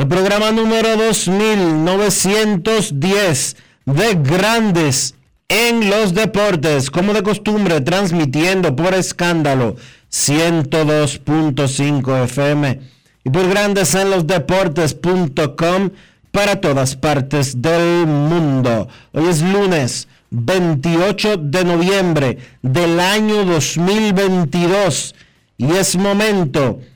al programa número 2910 de Grandes en los Deportes, como de costumbre, transmitiendo por escándalo 102.5 FM y por Grandes en los Deportes.com para todas partes del mundo. Hoy es lunes 28 de noviembre del año 2022 y es momento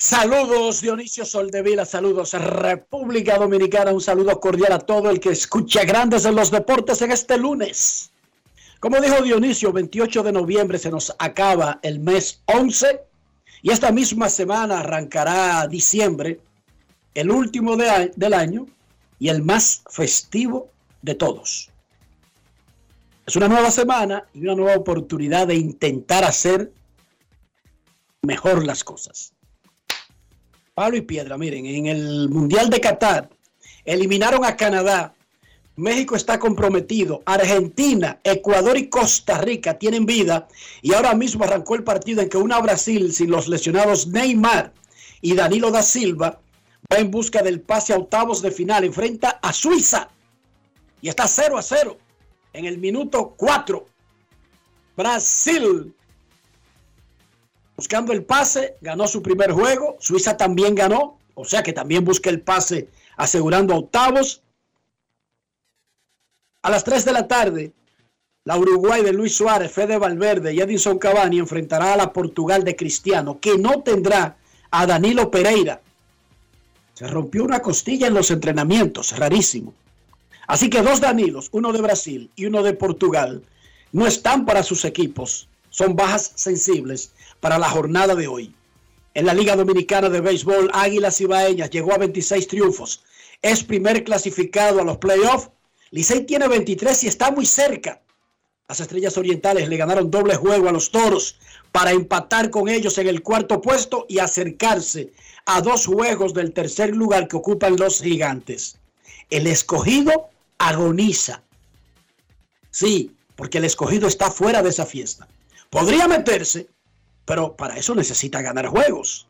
Saludos Dionisio Soldevila, saludos República Dominicana, un saludo cordial a todo el que escucha Grandes en los Deportes en este lunes. Como dijo Dionisio, 28 de noviembre se nos acaba el mes 11 y esta misma semana arrancará diciembre, el último de del año y el más festivo de todos. Es una nueva semana y una nueva oportunidad de intentar hacer mejor las cosas. Palo y piedra, miren, en el Mundial de Qatar eliminaron a Canadá, México está comprometido, Argentina, Ecuador y Costa Rica tienen vida. Y ahora mismo arrancó el partido en que una Brasil sin los lesionados Neymar y Danilo da Silva va en busca del pase a octavos de final, enfrenta a Suiza. Y está 0 a 0 en el minuto 4. Brasil buscando el pase, ganó su primer juego, Suiza también ganó, o sea que también busca el pase asegurando octavos. A las 3 de la tarde, la Uruguay de Luis Suárez, Fede Valverde y Edinson Cavani enfrentará a la Portugal de Cristiano, que no tendrá a Danilo Pereira. Se rompió una costilla en los entrenamientos, rarísimo. Así que dos Danilos, uno de Brasil y uno de Portugal, no están para sus equipos. Son bajas sensibles para la jornada de hoy. En la Liga Dominicana de Béisbol, Águilas Ibaeñas llegó a 26 triunfos. Es primer clasificado a los playoffs. Licey tiene 23 y está muy cerca. Las Estrellas Orientales le ganaron doble juego a los Toros para empatar con ellos en el cuarto puesto y acercarse a dos juegos del tercer lugar que ocupan los Gigantes. El escogido agoniza. Sí, porque el escogido está fuera de esa fiesta. Podría meterse, pero para eso necesita ganar juegos.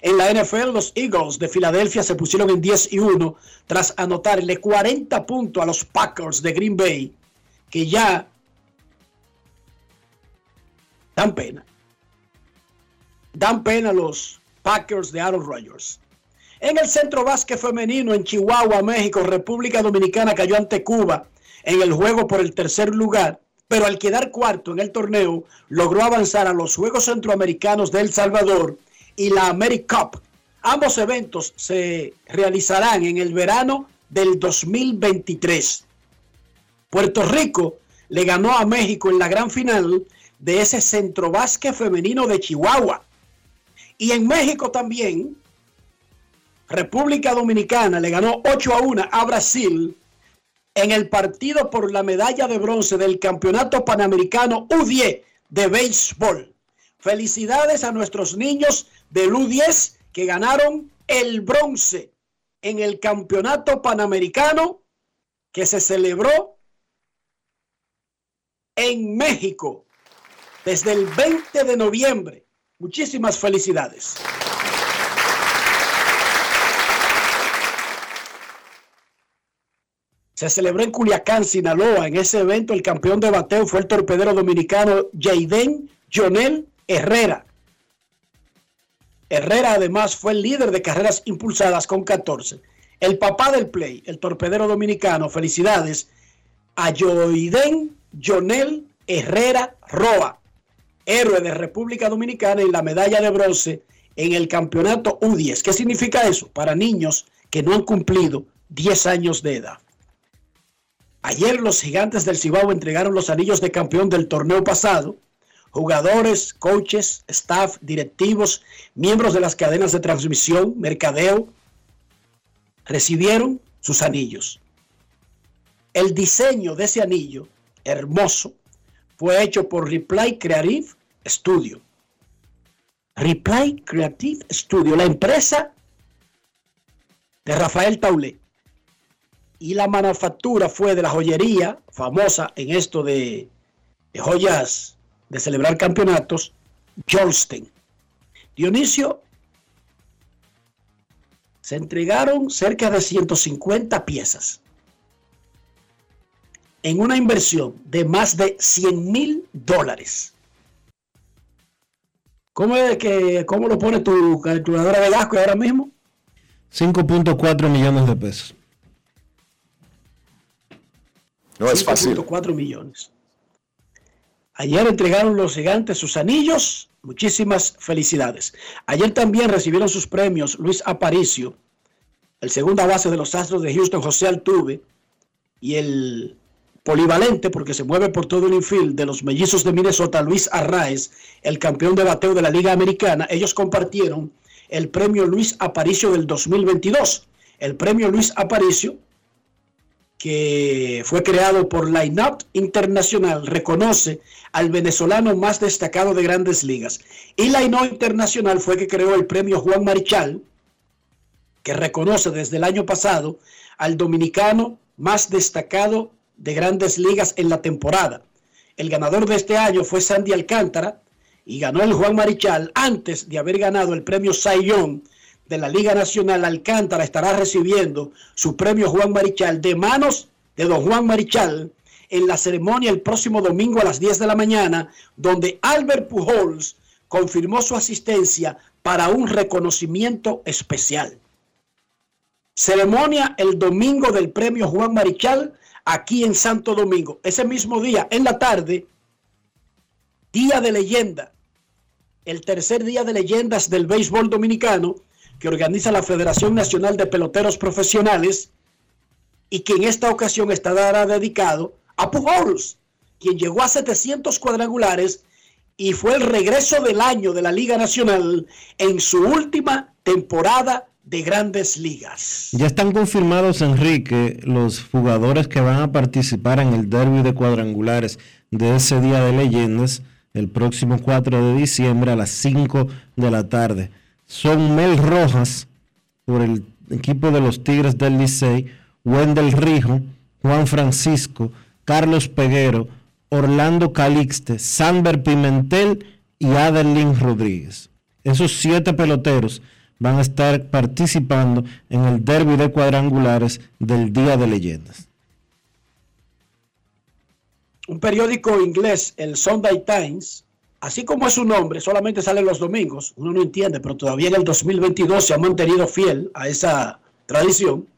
En la NFL, los Eagles de Filadelfia se pusieron en 10 y 1 tras anotarle 40 puntos a los Packers de Green Bay, que ya dan pena. Dan pena los Packers de Aaron Rodgers. En el centro básquet femenino en Chihuahua, México, República Dominicana cayó ante Cuba en el juego por el tercer lugar pero al quedar cuarto en el torneo, logró avanzar a los Juegos Centroamericanos de El Salvador y la AmeriCup. Ambos eventos se realizarán en el verano del 2023. Puerto Rico le ganó a México en la gran final de ese centro femenino de Chihuahua. Y en México también, República Dominicana le ganó 8 a 1 a Brasil en el partido por la medalla de bronce del Campeonato Panamericano U10 de béisbol. Felicidades a nuestros niños del U10 que ganaron el bronce en el Campeonato Panamericano que se celebró en México desde el 20 de noviembre. Muchísimas felicidades. Se celebró en Culiacán, Sinaloa. En ese evento el campeón de bateo fue el torpedero dominicano Jaden Jonel Herrera. Herrera además fue el líder de carreras impulsadas con 14. El papá del play, el torpedero dominicano, felicidades a Joiden Jonel Herrera Roa, héroe de República Dominicana en la medalla de bronce en el campeonato U10. ¿Qué significa eso? Para niños que no han cumplido 10 años de edad. Ayer los gigantes del Cibao entregaron los anillos de campeón del torneo pasado. Jugadores, coaches, staff, directivos, miembros de las cadenas de transmisión, mercadeo, recibieron sus anillos. El diseño de ese anillo, hermoso, fue hecho por Reply Creative Studio. Reply Creative Studio, la empresa de Rafael Taulet y la manufactura fue de la joyería famosa en esto de, joyas de celebrar campeonatos, Jolsten. Dionisio, se entregaron cerca de 150 piezas en una inversión de más de 100 mil dólares. ¿Cómo, es que, ¿Cómo lo pone tu calculadora de Gasco ahora mismo? 5.4 millones de pesos. No es fácil. 4 millones. Ayer entregaron los gigantes sus anillos. Muchísimas felicidades. Ayer también recibieron sus premios Luis Aparicio, el segunda base de los Astros de Houston, José Altuve, y el polivalente, porque se mueve por todo el infield, de los mellizos de Minnesota, Luis Arraez, el campeón de bateo de la Liga Americana. Ellos compartieron el premio Luis Aparicio del 2022. El premio Luis Aparicio que fue creado por Line Internacional, reconoce al venezolano más destacado de grandes ligas. Y Line Internacional fue que creó el premio Juan Marichal, que reconoce desde el año pasado al dominicano más destacado de grandes ligas en la temporada. El ganador de este año fue Sandy Alcántara y ganó el Juan Marichal antes de haber ganado el premio Cy de la Liga Nacional, Alcántara estará recibiendo su premio Juan Marichal de manos de don Juan Marichal en la ceremonia el próximo domingo a las 10 de la mañana, donde Albert Pujols confirmó su asistencia para un reconocimiento especial. Ceremonia el domingo del premio Juan Marichal aquí en Santo Domingo. Ese mismo día, en la tarde, día de leyenda, el tercer día de leyendas del béisbol dominicano, que organiza la Federación Nacional de Peloteros Profesionales y que en esta ocasión estará dedicado a Pujols, quien llegó a 700 cuadrangulares y fue el regreso del año de la Liga Nacional en su última temporada de grandes ligas. Ya están confirmados, Enrique, los jugadores que van a participar en el derby de cuadrangulares de ese día de leyendas el próximo 4 de diciembre a las 5 de la tarde son Mel Rojas por el equipo de los Tigres del Licey, Wendel Rijo, Juan Francisco, Carlos Peguero, Orlando Calixte, Samber Pimentel y Adelín Rodríguez. Esos siete peloteros van a estar participando en el derby de cuadrangulares del Día de Leyendas. Un periódico inglés, el Sunday Times, así como es su nombre, solamente sale los domingos, uno no entiende, pero todavía en el 2022 se ha mantenido fiel a esa tradición.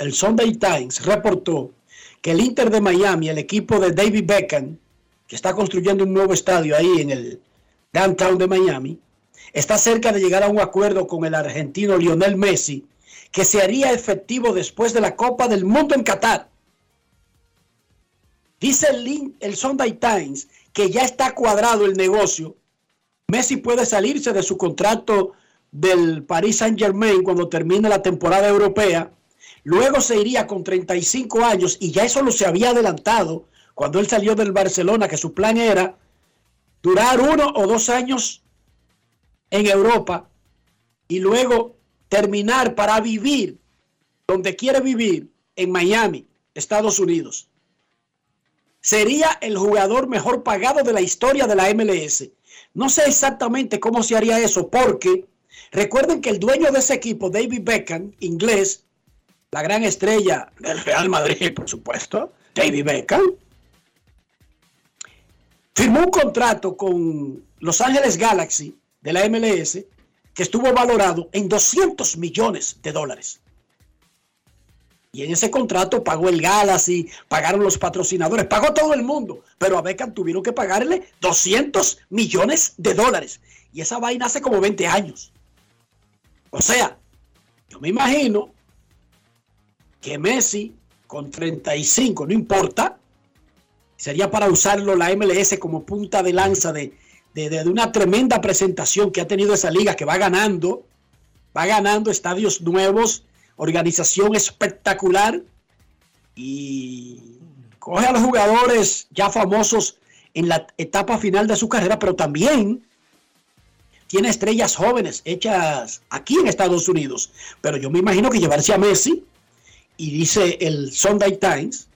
El Sunday Times reportó que el Inter de Miami, el equipo de David Beckham, que está construyendo un nuevo estadio ahí en el downtown de Miami, está cerca de llegar a un acuerdo con el argentino Lionel Messi, que se haría efectivo después de la Copa del Mundo en Qatar. Dice el Sunday Times que ya está cuadrado el negocio. Messi puede salirse de su contrato del Paris Saint Germain cuando termine la temporada europea. Luego se iría con 35 años y ya eso lo se había adelantado cuando él salió del Barcelona, que su plan era durar uno o dos años en Europa y luego terminar para vivir donde quiere vivir, en Miami, Estados Unidos. Sería el jugador mejor pagado de la historia de la MLS. No sé exactamente cómo se haría eso, porque recuerden que el dueño de ese equipo, David Beckham, inglés, la gran estrella del Real Madrid, por supuesto, David Beckham, firmó un contrato con Los Ángeles Galaxy de la MLS que estuvo valorado en 200 millones de dólares. Y en ese contrato pagó el Galaxy, pagaron los patrocinadores, pagó todo el mundo. Pero a Beckham tuvieron que pagarle 200 millones de dólares. Y esa vaina hace como 20 años. O sea, yo me imagino que Messi con 35, no importa, sería para usarlo la MLS como punta de lanza de, de, una tremenda presentación que ha tenido esa liga, que va ganando, va ganando estadios nuevos, organización espectacular y coge a los jugadores ya famosos en la etapa final de su carrera, pero también tiene estrellas jóvenes hechas aquí en Estados Unidos. Pero yo me imagino que llevarse a Messi, y dice el Sunday Times,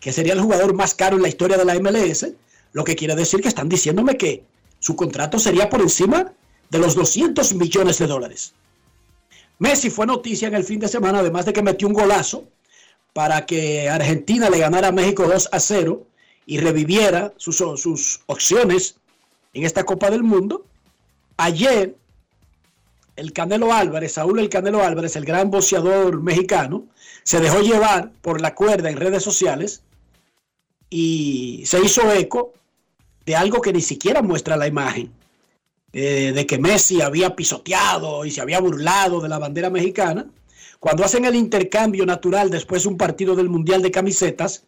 que sería el jugador más caro en la historia de la MLS, lo que quiere decir que están diciéndome que su contrato sería por encima de los 200 millones de dólares. Messi fue noticia en el fin de semana, además de que metió un golazo para que Argentina le ganara a México 2 a 0 y reviviera sus, sus opciones en esta Copa del Mundo. Ayer, el Canelo Álvarez, Saúl el Canelo Álvarez, el gran boxeador mexicano, se dejó llevar por la cuerda en redes sociales y se hizo eco de algo que ni siquiera muestra la imagen, eh, de que Messi había pisoteado y se había burlado de la bandera mexicana. Cuando hacen el intercambio natural después de un partido del Mundial de Camisetas,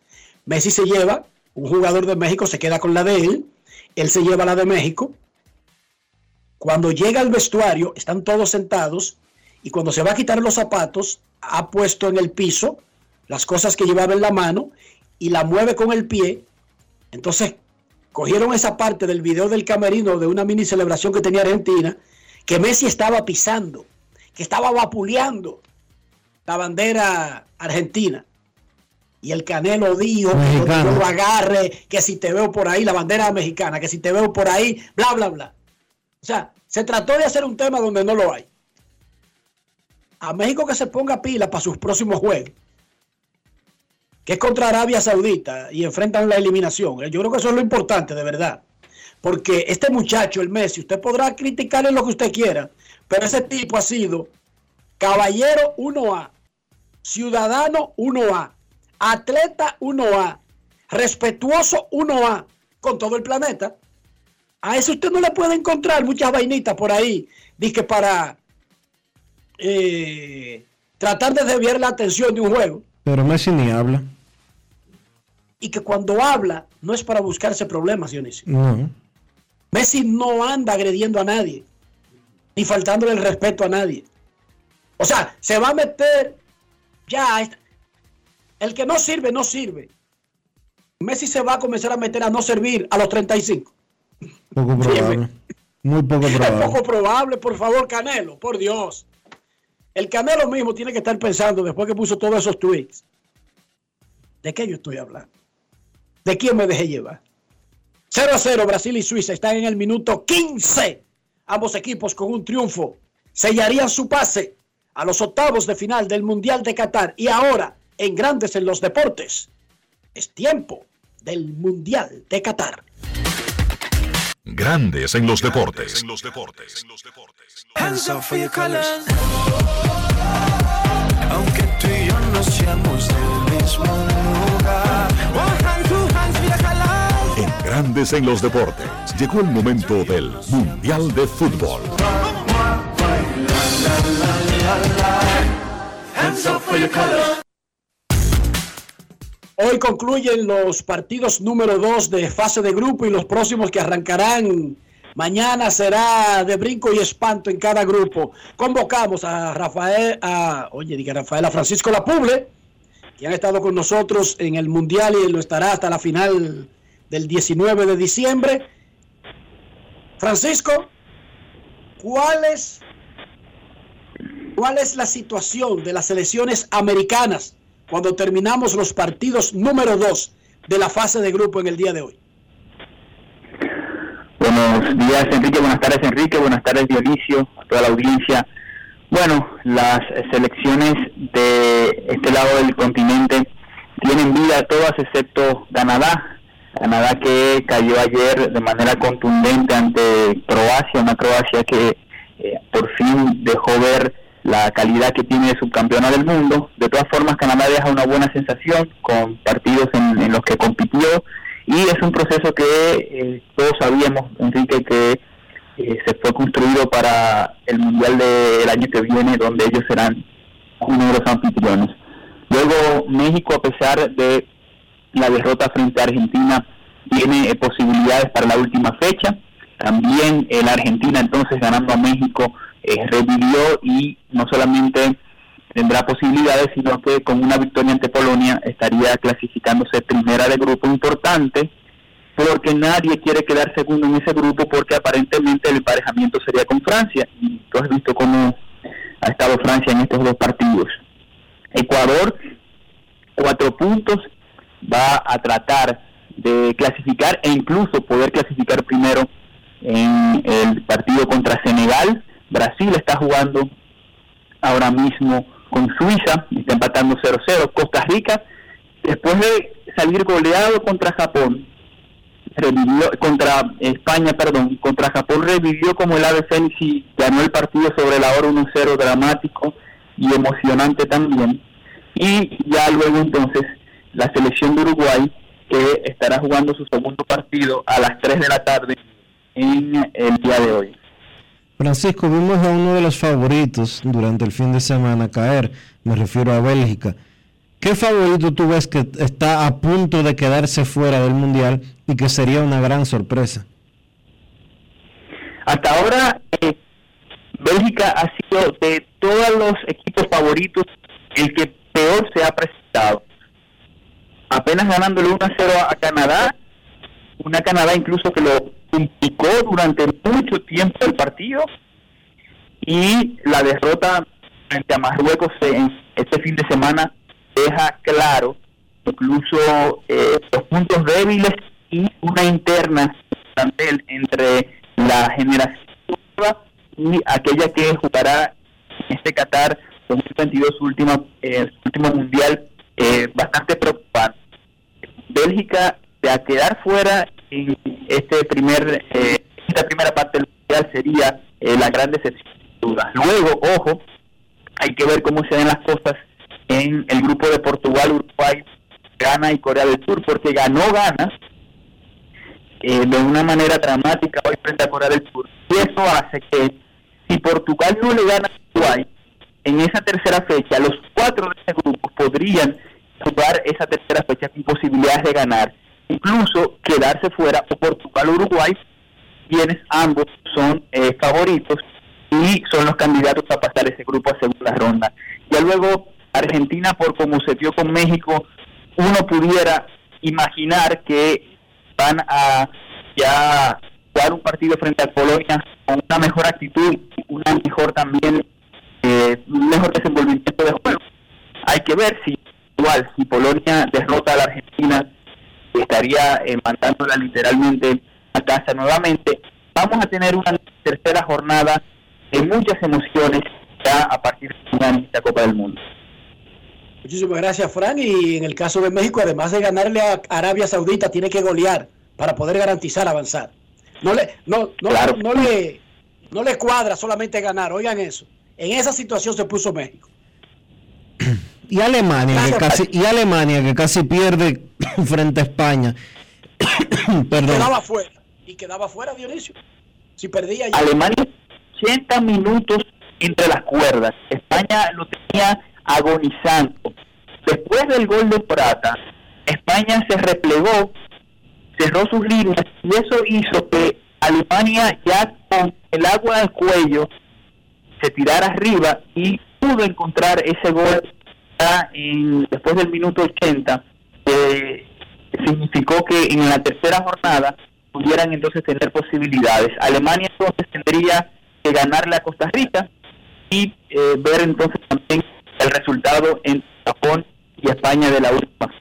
Messi se lleva, un jugador de México se queda con la de él, él se lleva la de México. Cuando llega al vestuario, están todos sentados y cuando se va a quitar los zapatos, ha puesto en el piso las cosas que llevaba en la mano y la mueve con el pie. Entonces cogieron esa parte del video del camerino de una mini celebración que tenía Argentina, que Messi estaba pisando, que estaba vapuleando la bandera argentina. Y el Canelo dijo que lo agarre, que si te veo por ahí, la bandera mexicana, que si te veo por ahí, bla, bla, bla. O sea, se trató de hacer un tema donde no lo hay. A México que se ponga pila para sus próximos juegos que es contra Arabia Saudita y enfrentan la eliminación. Yo creo que eso es lo importante, de verdad. Porque este muchacho, el Messi, usted podrá criticarle lo que usted quiera, pero ese tipo ha sido caballero 1A, ciudadano 1A, atleta 1A, respetuoso 1A con todo el planeta. A eso usted no le puede encontrar muchas vainitas por ahí, dice para eh, tratar de desviar la atención de un juego. Pero Messi ni habla. Y que cuando habla no es para buscarse problemas, Dionisio. No. Messi no anda agrediendo a nadie, ni faltándole el respeto a nadie. O sea, se va a meter ya. El que no sirve, no sirve. Messi se va a comenzar a meter a no servir a los 35. Poco probable. Muy poco probable. Es poco probable, por favor, Canelo, por Dios. El Canelo mismo tiene que estar pensando, después que puso todos esos tweets, ¿de qué yo estoy hablando? ¿De quién me dejé llevar? 0 a 0, Brasil y Suiza están en el minuto 15. Ambos equipos con un triunfo sellarían su pase a los octavos de final del Mundial de Qatar. Y ahora, en Grandes en los Deportes, es tiempo del Mundial de Qatar. Grandes en los deportes. aunque tú y yo no seamos del mismo Grandes en los Deportes, llegó el momento del Mundial de Fútbol. Hoy concluyen los partidos número 2 de fase de grupo y los próximos que arrancarán mañana será de brinco y espanto en cada grupo. Convocamos a Rafael, a, oye, diga Rafael, a Francisco Lapuble, que han estado con nosotros en el Mundial y lo estará hasta la final del 19 de diciembre. Francisco, ¿cuál es, cuál es la situación de las selecciones americanas cuando terminamos los partidos número 2 de la fase de grupo en el día de hoy? Buenos días, Enrique. Buenas tardes, Enrique. Buenas tardes, Dionisio, a toda la audiencia. Bueno, las selecciones de este lado del continente tienen vida todas excepto Canadá. Canadá que cayó ayer de manera contundente ante Croacia, una Croacia que eh, por fin dejó ver la calidad que tiene de subcampeona del mundo. De todas formas, Canadá deja una buena sensación con partidos en, los que compitió y es un proceso que eh, todos sabíamos, Enrique, que eh, se fue construido para el Mundial del año que viene, donde ellos serán uno de los anfitriones. Luego, México, a pesar de la derrota frente a Argentina, tiene eh, posibilidades para la última fecha. También eh, la Argentina, entonces, ganando a México, eh, revivió y no solamente tendrá posibilidades, sino que con una victoria ante Polonia estaría clasificándose primera de grupo importante, porque nadie quiere quedar segundo en ese grupo, porque aparentemente el emparejamiento sería con Francia, y tú has visto cómo ha estado Francia en estos dos partidos. Ecuador, cuatro puntos, va a tratar de clasificar e incluso poder clasificar primero en el partido contra Senegal. Brasil está jugando ahora mismo con Suiza, está empatando 0-0. Costa Rica, después de salir goleado contra Japón, contra España, perdón, contra Japón revivió como el ave fénix y ganó el partido sobre la hora 1-0 dramático y emocionante también. Y ya luego entonces la selección de Uruguay que estará jugando su segundo partido a las 3 de la tarde en el día de hoy. Francisco, vimos a uno de los favoritos durante el fin de semana caer, me refiero a Bélgica. ¿Qué favorito tú ves que está a punto de quedarse fuera del Mundial y que sería una gran sorpresa? Hasta ahora, eh, Bélgica ha sido de todos los equipos favoritos el que peor se ha presentado. Apenas ganándole 1 a 0 a Canadá, una Canadá incluso que lo complicó durante mucho tiempo el partido y la derrota frente a Marruecos en este fin de semana deja claro incluso eh, los puntos débiles y una interna entre la generación y aquella que jugará este Qatar 2022 su última eh, último mundial eh, bastante preocupante Bélgica a quedar fuera en este primer eh, esta primera parte del mundial sería eh, la gran decepción. Luego, ojo, hay que ver cómo se ven las cosas en el grupo de Portugal, Uruguay, Ghana y Corea del Sur, porque ganó Ghana eh, de una manera dramática hoy frente a Corea del Sur. Y eso hace que si Portugal no le gana a Uruguay, en esa tercera fecha, los cuatro de ese grupo podrían jugar esa tercera fecha con posibilidades de ganar, incluso quedarse fuera o Portugal o Uruguay, quienes ambos son eh, favoritos y son los candidatos a pasar ese grupo a segunda ronda. Ya luego Argentina, por como se dio con México, uno pudiera imaginar que van a ya jugar un partido frente a Polonia con una mejor actitud, una mejor también, eh, mejor desenvolvimiento de juego. Hay que ver si si Polonia derrota a la Argentina, estaría eh, mandándola literalmente a casa nuevamente. Vamos a tener una tercera jornada de muchas emociones ya a partir de esta Copa del Mundo. Muchísimas gracias, Fran. Y en el caso de México, además de ganarle a Arabia Saudita, tiene que golear para poder garantizar avanzar. No le, no, no, Claro. no, le, no le cuadra solamente ganar. Oigan eso. En esa situación se puso México. y Alemania, que casi, y Alemania que casi pierde frente a España. Perdón. Quedaba fuera. Y quedaba fuera Dionisio. Si perdía ya. Alemania 80 minutos entre las cuerdas. España lo tenía agonizando. Después del gol de Prata, España se replegó, cerró sus líneas y eso hizo que Alemania ya con el agua al cuello se tirara arriba y pudo encontrar ese gol en, después del minuto 80, que significó que en la tercera jornada pudieran entonces tener posibilidades. Alemania entonces tendría que ganarle a Costa Rica y eh, ver entonces también el resultado en Japón y España de la última.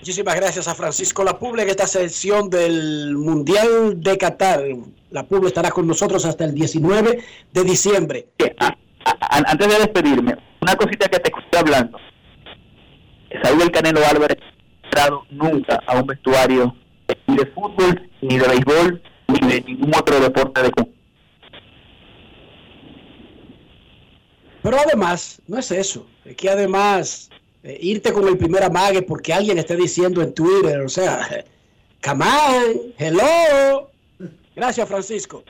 Muchísimas gracias a Francisco Lapuble en esta sesión del Mundial de Qatar. La Puble estará con nosotros hasta el 19 de diciembre. Antes de despedirme, una cosita que te estoy hablando. Saúl el Canelo Álvarez entrado nunca a un vestuario ni de fútbol, ni de béisbol, ni de ningún otro deporte de Pero además, no es eso, es que además eh, irte con el primer amague porque alguien esté diciendo en Twitter, o sea, come hello. Gracias, Francisco.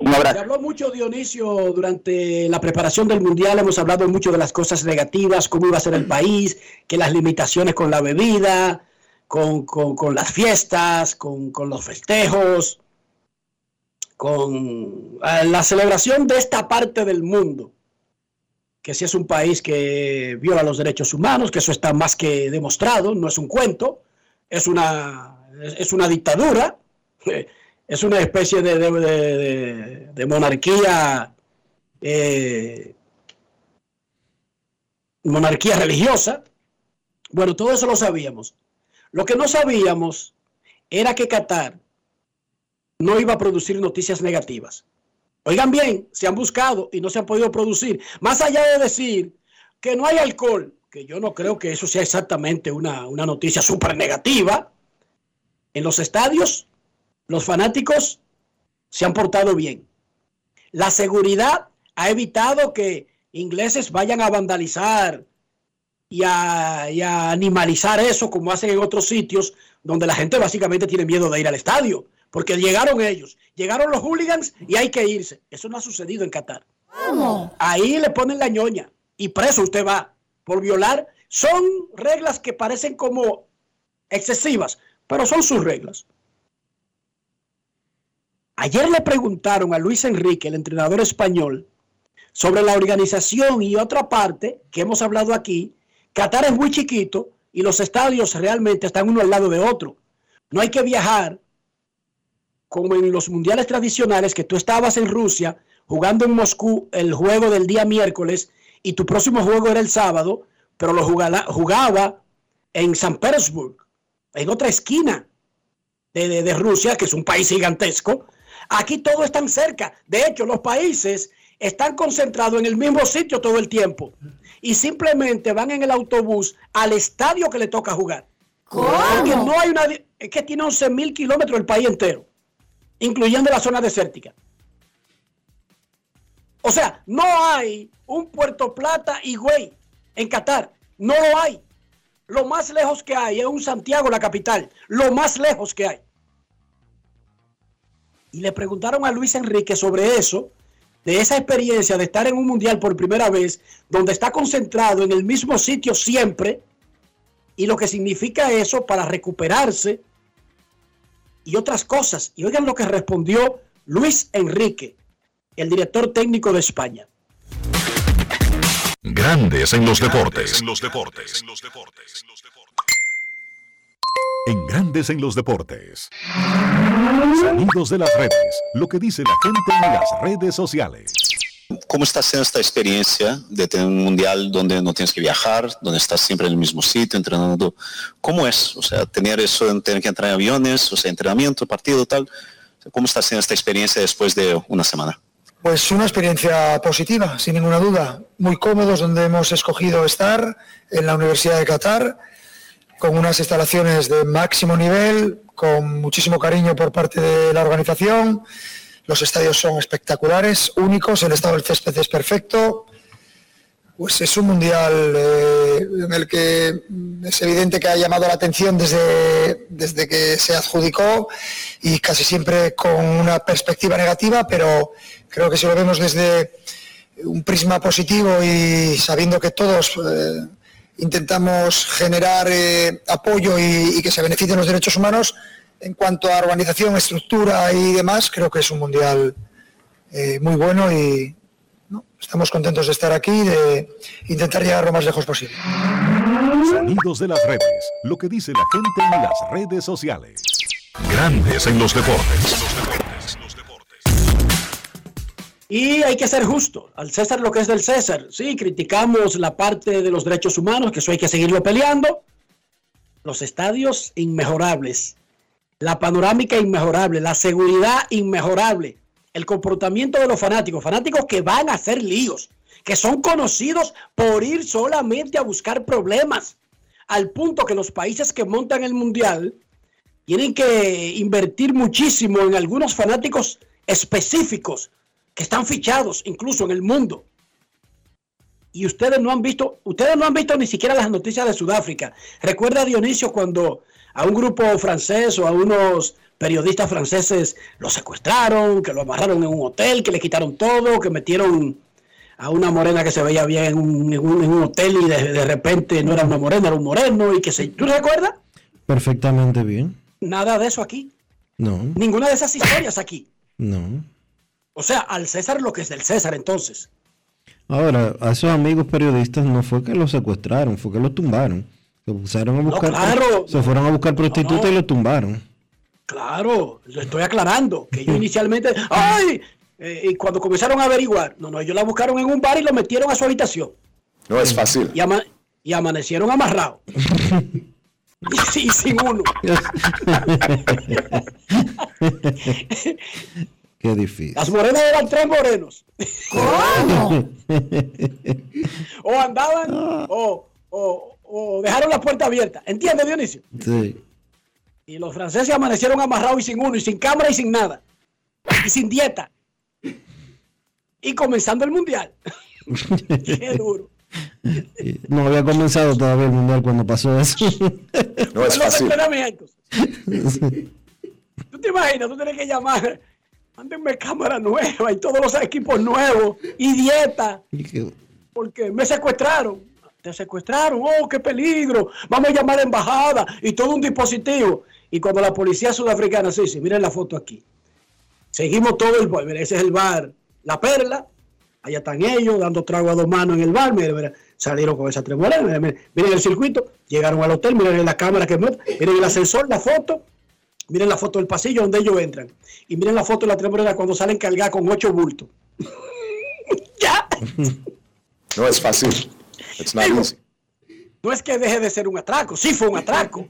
Un abrazo. Se habló mucho, Dionisio, durante la preparación del Mundial. Hemos hablado mucho de las cosas negativas, cómo iba a ser el país, que las limitaciones con la bebida, con, con las fiestas, con, los festejos, con eh, la celebración de esta parte del mundo que si es un país que viola los derechos humanos, que eso está más que demostrado, no es un cuento, es una, es una dictadura, es una especie de, monarquía, eh, monarquía religiosa. Bueno, todo eso lo sabíamos. Lo que no sabíamos era que Qatar no iba a producir noticias negativas. Oigan bien, se han buscado y no se han podido producir. Más allá de decir que no hay alcohol, que yo no creo que eso sea exactamente una, una noticia súper negativa, en los estadios los fanáticos se han portado bien. La seguridad ha evitado que ingleses vayan a vandalizar y a, y a, animalizar eso como hacen en otros sitios donde la gente básicamente tiene miedo de ir al estadio porque llegaron ellos, llegaron los hooligans y hay que irse. Eso no ha sucedido en Qatar. Ahí le ponen la ñoña y preso usted va por violar. Son reglas que parecen como excesivas, pero son sus reglas. Ayer le preguntaron a Luis Enrique, el entrenador español, sobre la organización y otra parte que hemos hablado aquí. Qatar es muy chiquito y los estadios realmente están uno al lado de otro. No hay que viajar como en los mundiales tradicionales, que tú estabas en Rusia jugando en Moscú el juego del día miércoles y tu próximo juego era el sábado, pero lo jugaba, jugaba en San Petersburg, en otra esquina de, de, Rusia, que es un país gigantesco. Aquí todo es tan cerca. De hecho, los países están concentrados en el mismo sitio todo el tiempo y simplemente van en el autobús al estadio que le toca jugar. ¿Cómo? no hay una. Es que tiene 11 mil kilómetros el país entero incluyendo la zona desértica. O sea, no hay un Puerto Plata y Güey en Qatar. No lo hay. Lo más lejos que hay es un Santiago, la capital. Lo más lejos que hay. Y le preguntaron a Luis Enrique sobre eso, de esa experiencia de estar en un mundial por primera vez, donde está concentrado en el mismo sitio siempre, y lo que significa eso para recuperarse y otras cosas. Y oigan lo que respondió Luis Enrique, el director técnico de España. Grandes en los deportes. En los deportes. En Grandes en los deportes. Sonidos de las redes. Lo que dice la gente en las redes sociales. ¿Cómo está siendo esta experiencia de tener un mundial donde no tienes que viajar, donde estás siempre en el mismo sitio, entrenando? ¿Cómo es? O sea, tener eso, tener que entrar en aviones, o sea, entrenamiento, partido, tal. ¿Cómo está siendo esta experiencia después de una semana? Pues una experiencia positiva, sin ninguna duda. Muy cómodos donde hemos escogido estar, en la Universidad de Qatar, con unas instalaciones de máximo nivel, con muchísimo cariño por parte de la organización los estadios son espectaculares, únicos, el estado del césped es perfecto. pues es un mundial eh, en el que es evidente que ha llamado la atención desde, desde que se adjudicó y casi siempre con una perspectiva negativa, pero creo que si lo vemos desde un prisma positivo y sabiendo que todos eh, intentamos generar eh, apoyo y, que se beneficien los derechos humanos, en cuanto a organización, estructura y demás, creo que es un mundial muy bueno y, Estamos contentos de estar aquí y de intentar llegar lo más lejos posible. Sonidos de las redes, lo que dice la gente en las redes sociales. Grandes en los deportes. Y hay que ser justo, al César lo que es del César. Sí, criticamos la parte de los derechos humanos, que eso hay que seguirlo peleando. Los estadios inmejorables, la panorámica inmejorable, la seguridad inmejorable el comportamiento de los fanáticos, fanáticos que van a hacer líos, que son conocidos por ir solamente a buscar problemas, al punto que los países que montan el mundial tienen que invertir muchísimo en algunos fanáticos específicos que están fichados incluso en el mundo. Y ustedes no han visto, ustedes no han visto ni siquiera las noticias de Sudáfrica. Recuerda Dionisio cuando a un grupo francés o a unos periodistas franceses lo secuestraron, que lo amarraron en un hotel, que le quitaron todo, que metieron a una morena que se veía bien en un, hotel y de, repente no era una morena, era un moreno y que se... ¿Tú recuerdas? Perfectamente bien. Nada de eso aquí. No. Ninguna de esas historias aquí. No. O sea, al César lo que es del César entonces. Ahora, a esos amigos periodistas no fue que los secuestraron, fue que los tumbaron. Se pusieron a buscar, claro. se fueron a buscar prostitutas y los tumbaron. Claro, lo estoy aclarando, que yo inicialmente, ¡ay! Eh, y cuando comenzaron a averiguar, no, no, ellos la buscaron en un bar y lo metieron a su habitación. No es fácil. Y, y amanecieron amarrados. y, sin uno. Qué difícil. Las morenas eran tres morenos. ¿Cómo? o andaban, o, o, o dejaron la puerta abierta. ¿Entiendes, Dionisio? Sí. Y los franceses amanecieron amarrados y sin uno, y sin cámara y sin nada. Y sin dieta. Y comenzando el mundial. Qué duro. No había comenzado todavía el mundial cuando pasó eso. No es fácil. Tú te imaginas, tú tienes que llamar, mándenme cámara nueva y todos los equipos nuevos y dieta. Porque me secuestraron. Te secuestraron, oh, qué peligro. Vamos a llamar a la embajada y todo un dispositivo. Y cuando la policía sudafricana se dice, miren la foto aquí. Seguimos todo el bar, ese es el bar La Perla, allá están ellos dando trago a dos manos en el bar, miren, salieron con esa tres miren, el circuito, llegaron al hotel, miren la cámara que miren el ascensor, la foto, miren la foto del pasillo donde ellos entran. Y miren la foto de la tres cuando salen cargadas con ocho bultos. ya. No es fácil. no es que deje de ser un atraco, sí fue un atraco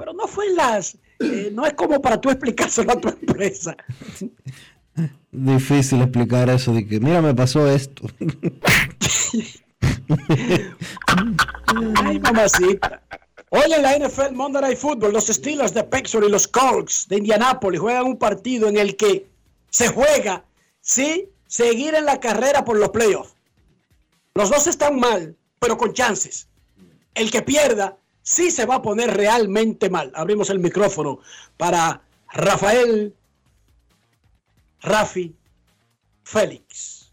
pero no fue en las, eh, no es como para tú explicárselo a tu empresa. Difícil explicar eso de que, mira, me pasó esto. Ay, mamacita. Hoy en la NFL Monday Night Football, los Steelers de Pittsburgh y los Colts de Indianapolis juegan un partido en el que se juega, sí, seguir en la carrera por los playoffs. Los dos están mal, pero con chances. El que pierda sí se va a poner realmente mal. Abrimos el micrófono para Rafael Rafi Félix.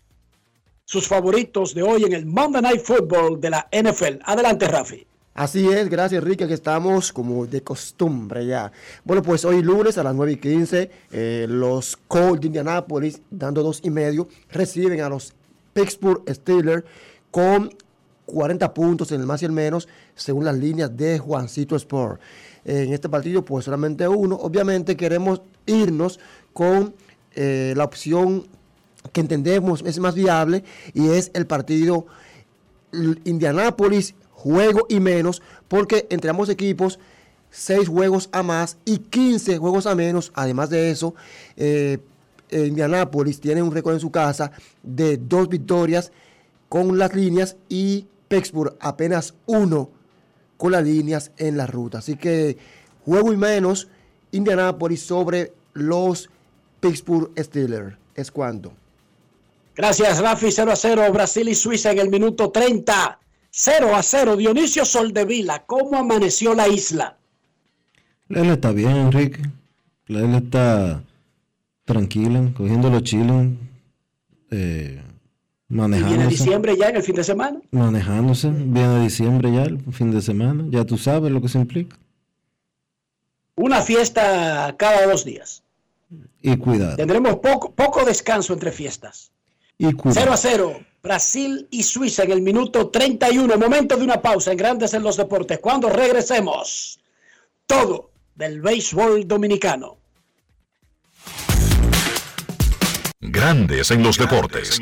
Sus favoritos de hoy en el Monday Night Football de la NFL. Adelante, Rafi. Así es, gracias Enrique, que estamos como de costumbre ya. Bueno, pues hoy lunes a las 9 y 15, eh, los Colts de Indianapolis, dando dos y medio, reciben a los Pittsburgh Steelers con 40 puntos en el más y el menos, según las líneas de Juancito Sport. En este partido, pues solamente uno. Obviamente queremos irnos con eh, la opción que entendemos es más viable y es el partido Indianápolis, juego y menos, porque entre ambos equipos, 6 juegos a más y 15 juegos a menos. Además de eso, eh, Indianápolis tiene un récord en su casa de dos victorias con las líneas y Pittsburgh apenas uno con las líneas en la ruta. Así que juego y menos Indianapolis sobre los Pittsburgh Steelers. ¿Es cuánto? Gracias, Rafi. 0 a 0, Brasil y Suiza en el minuto 30. 0 a 0, Dionisio Soldevila. ¿Cómo amaneció la isla? La isla está bien, Enrique. La isla está tranquila, cogiendo los chiles, eh, ¿Y manejándose. viene diciembre ya en el fin de semana? Manejándose. Viene diciembre ya, el fin de semana. Ya tú sabes lo que se implica. Una fiesta cada dos días. Y cuidado. Tendremos poco, poco descanso entre fiestas. Y 0 cuidado. a 0, Brasil y Suiza en el minuto 31. Momento de una pausa en Grandes en los Deportes. Cuando regresemos, todo del béisbol dominicano. Grandes en los deportes.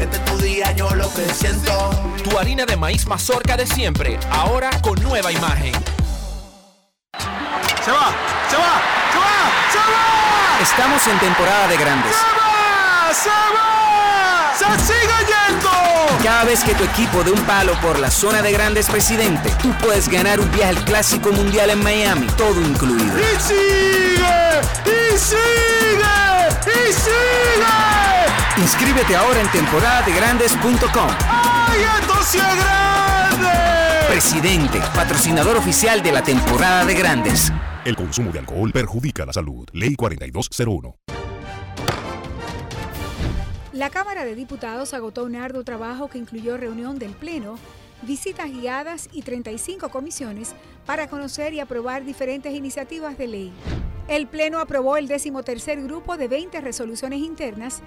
Este es tu día, yo lo que siento. Tu harina de maíz mazorca de siempre, ahora con nueva imagen. Se va, se va, se va, se va. Estamos en temporada de grandes. ¡Se va! ¡Se sigue yendo! Cada vez que tu equipo dé un palo por la zona de grandes presidente, tú puedes ganar un viaje al Clásico Mundial en Miami, todo incluido. ¡Y sigue! ¡Y sigue! ¡Y sigue! Inscríbete ahora en temporadadegrandes.com. ¡Ay, esto sí es grande! Presidente, patrocinador oficial de la temporada de grandes. El consumo de alcohol perjudica la salud. Ley 4201. La Cámara de Diputados agotó un arduo trabajo que incluyó reunión del Pleno, visitas guiadas y 35 comisiones para conocer y aprobar diferentes iniciativas de ley. El Pleno aprobó el decimotercer grupo de 20 resoluciones internas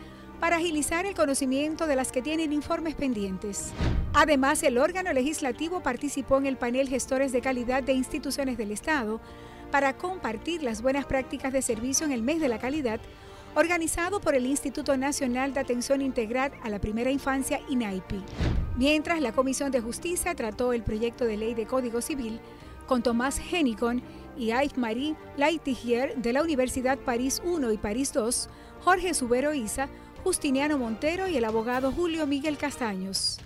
para agilizar el conocimiento de las que tienen informes pendientes. Además, el órgano legislativo participó en el panel Gestores de Calidad de Instituciones del Estado para compartir las buenas prácticas de servicio en el mes de la calidad organizado por el Instituto Nacional de Atención Integral a la Primera Infancia, INAIPI. Mientras la Comisión de Justicia trató el proyecto de ley de Código Civil con Tomás Henicon y Yves-Marie Laitigier de la Universidad París I y París II, Jorge Subero Isa, Justiniano Montero y el abogado Julio Miguel Castaños.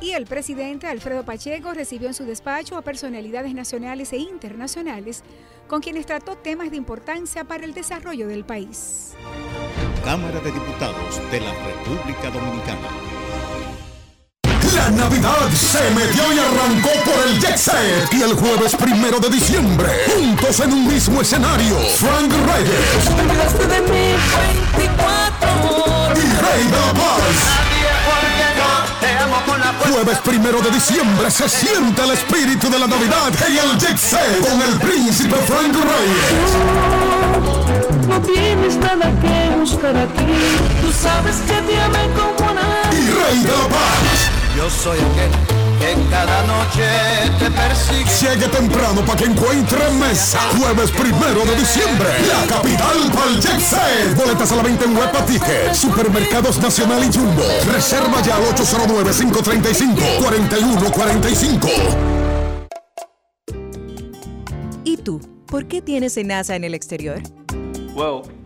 Y el presidente Alfredo Pacheco recibió en su despacho a personalidades nacionales e internacionales con quienes trató temas de importancia para el desarrollo del país. Cámara de Diputados de la República Dominicana. La Navidad se metió y arrancó por el Jet Set. Y el jueves primero de diciembre, juntos en un mismo escenario, Frank Reyes y Rey de la Paz. Jueves primero de diciembre se siente el espíritu de la Navidad en el Jet Set con el príncipe Frank Reyes. No tienes nada que buscar aquí. Tú sabes que te amé como nadie. Y Rey de la Paz. Yo soy aquel que cada noche te persigue. Llegue temprano para que encuentre mesa. Jueves primero de diciembre. La capital para el Jet Set. Boletas a la venta en Huepa Ticket. Supermercados Nacional y Jumbo. Reserva ya al 809-535-4145. ¿Y tú? ¿Por qué tienes NASA en el exterior? Well,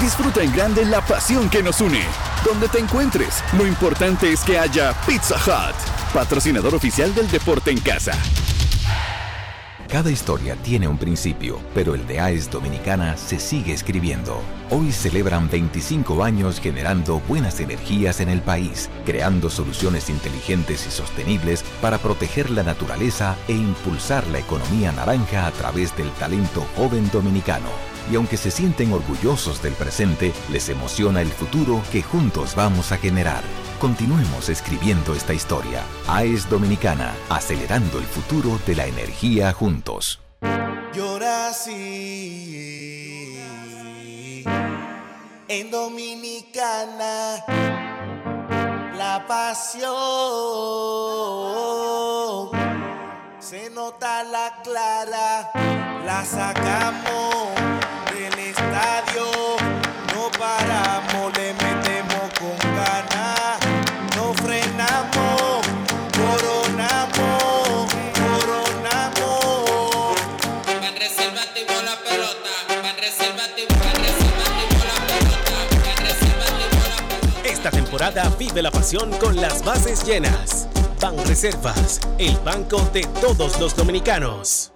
Disfruta en grande la pasión que nos une. Donde te encuentres, lo importante es que haya Pizza Hut, patrocinador oficial del deporte en casa. Cada historia tiene un principio, pero el de AES Dominicana se sigue escribiendo. Hoy celebran 25 años generando buenas energías en el país, creando soluciones inteligentes y sostenibles para proteger la naturaleza e impulsar la economía naranja a través del talento joven dominicano. Y aunque se sienten orgullosos del presente, les emociona el futuro que juntos vamos a generar. Continuemos escribiendo esta historia. AES Dominicana, acelerando el futuro de la energía juntos. Yo nací en Dominicana. La pasión se nota la clara, la sacamos paramos, le metemos con ganas, no frenamos, coronamos, coronamos. Van reserva activó la pelota. Van reserva activó, van reserva activó la pelota. Van reserva activó la pelota. Esta temporada vive la pasión con las bases llenas. Ban Reservas, el banco de todos los dominicanos.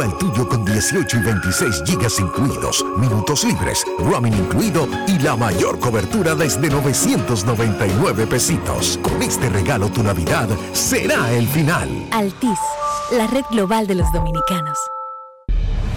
Activa el tuyo con 18 y 26 gigas incluidos, minutos libres, roaming incluido y la mayor cobertura desde 999 pesitos. Con este regalo tu Navidad será el final. Altis, la red global de los dominicanos.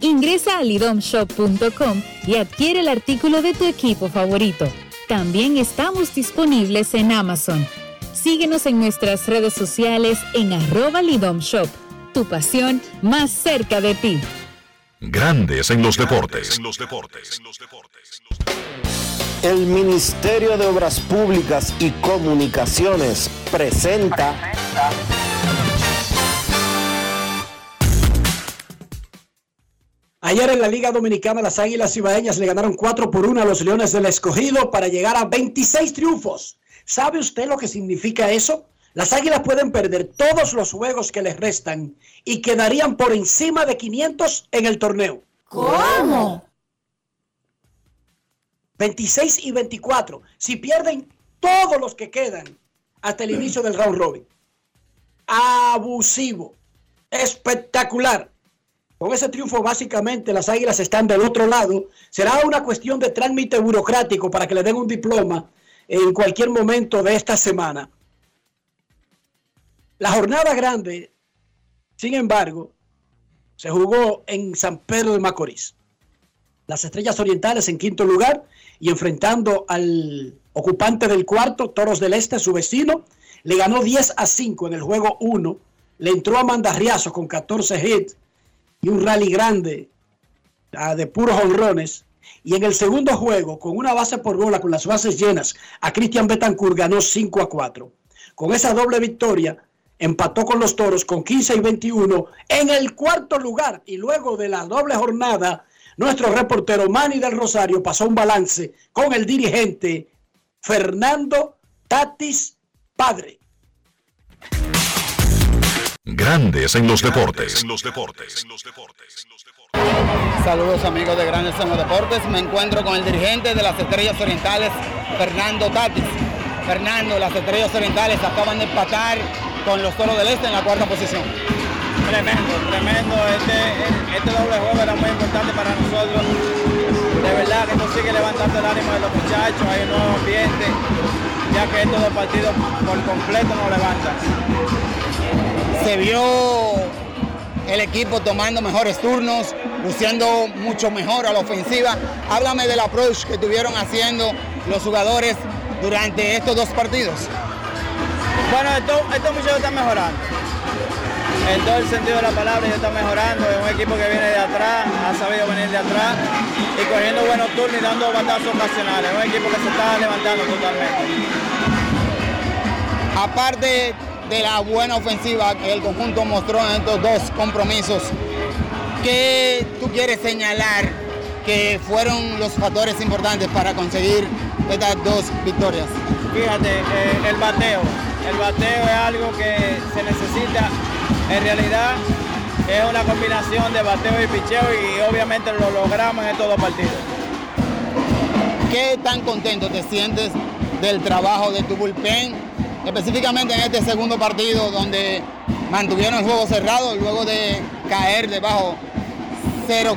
Ingresa a lidomshop.com y adquiere el artículo de tu equipo favorito. También estamos disponibles en Amazon. Síguenos en nuestras redes sociales en arroba lidomshop. Tu pasión más cerca de ti. Grandes en los deportes. El Ministerio de Obras Públicas y Comunicaciones presenta. Ayer en la Liga Dominicana las Águilas Cibaeñas le ganaron 4 por 1 a los Leones del Escogido para llegar a 26 triunfos. ¿Sabe usted lo que significa eso? Las Águilas pueden perder todos los juegos que les restan y quedarían por encima de 500 en el torneo. ¿Cómo? 26 y 24. Si pierden todos los que quedan hasta el inicio del round robin. Abusivo. Espectacular. Con ese triunfo básicamente las águilas están del otro lado. Será una cuestión de trámite burocrático para que le den un diploma en cualquier momento de esta semana. La jornada grande, sin embargo, se jugó en San Pedro de Macorís. Las Estrellas Orientales en quinto lugar y enfrentando al ocupante del cuarto, Toros del Este, su vecino, le ganó 10 a 5 en el juego 1. Le entró a Mandarriazo con 14 hits y un rally grande ah, de puros honrones. Y en el segundo juego, con una base por bola, con las bases llenas, a Cristian Betancourt ganó 5 a 4. Con esa doble victoria, empató con los toros con 15 y 21 en el cuarto lugar. Y luego de la doble jornada, nuestro reportero Manny del Rosario pasó un balance con el dirigente Fernando Tatis Padre. Grandes en los deportes. Saludos amigos de Grandes en los Deportes. Me encuentro con el dirigente de las Estrellas Orientales, Fernando Tatis. Fernando, las Estrellas Orientales acaban de empatar con los Toros del Este en la cuarta posición. Tremendo, tremendo. Este, este doble juego era muy importante para nosotros. De verdad que nos sigue levantando el ánimo de los muchachos. Hay un nuevo ambiente, ya que estos dos partidos por completo nos levantan. Se vio el equipo tomando mejores turnos, luciendo mucho mejor a la ofensiva. Háblame del approach que estuvieron haciendo los jugadores durante estos dos partidos. Bueno, estos, estos muchachos están mejorando. En todo el sentido de la palabra, ellos están mejorando. Es un equipo que viene de atrás, ha sabido venir de atrás y cogiendo buenos turnos y dando batazos ocasionales. Es un equipo que se está levantando totalmente. Aparte de la buena ofensiva que el conjunto mostró en estos dos compromisos, ¿qué tú quieres señalar que fueron los factores importantes para conseguir estas dos victorias? Fíjate, eh, el bateo. El bateo es algo que se necesita. En realidad es una combinación de bateo y picheo y obviamente lo logramos en estos dos partidos. ¿Qué tan contento te sientes del trabajo de tu bullpen, específicamente en este segundo partido donde mantuvieron el juego cerrado luego de caer debajo 0-4?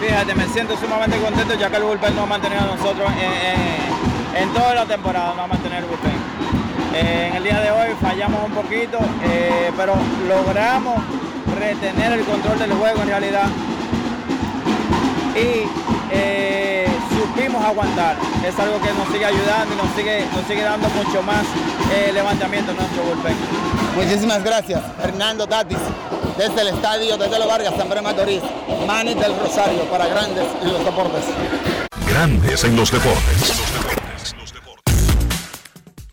Fíjate, me siento sumamente contento ya que el bullpen nos ha mantenido a nosotros en, en, toda la temporada, nos va a mantener el bullpen. Eh, en el día de hoy fallamos un poquito, eh, pero logramos retener el control del juego en realidad y eh, supimos aguantar. Es algo que nos sigue ayudando y nos sigue, nos sigue dando mucho más levantamiento en nuestro bullpen. Muchísimas gracias, Hernando Tatis, desde el estadio, desde los Vargas, San Pedro Macorís, Manis del Rosario, para Grandes en los Deportes. Grandes en los deportes.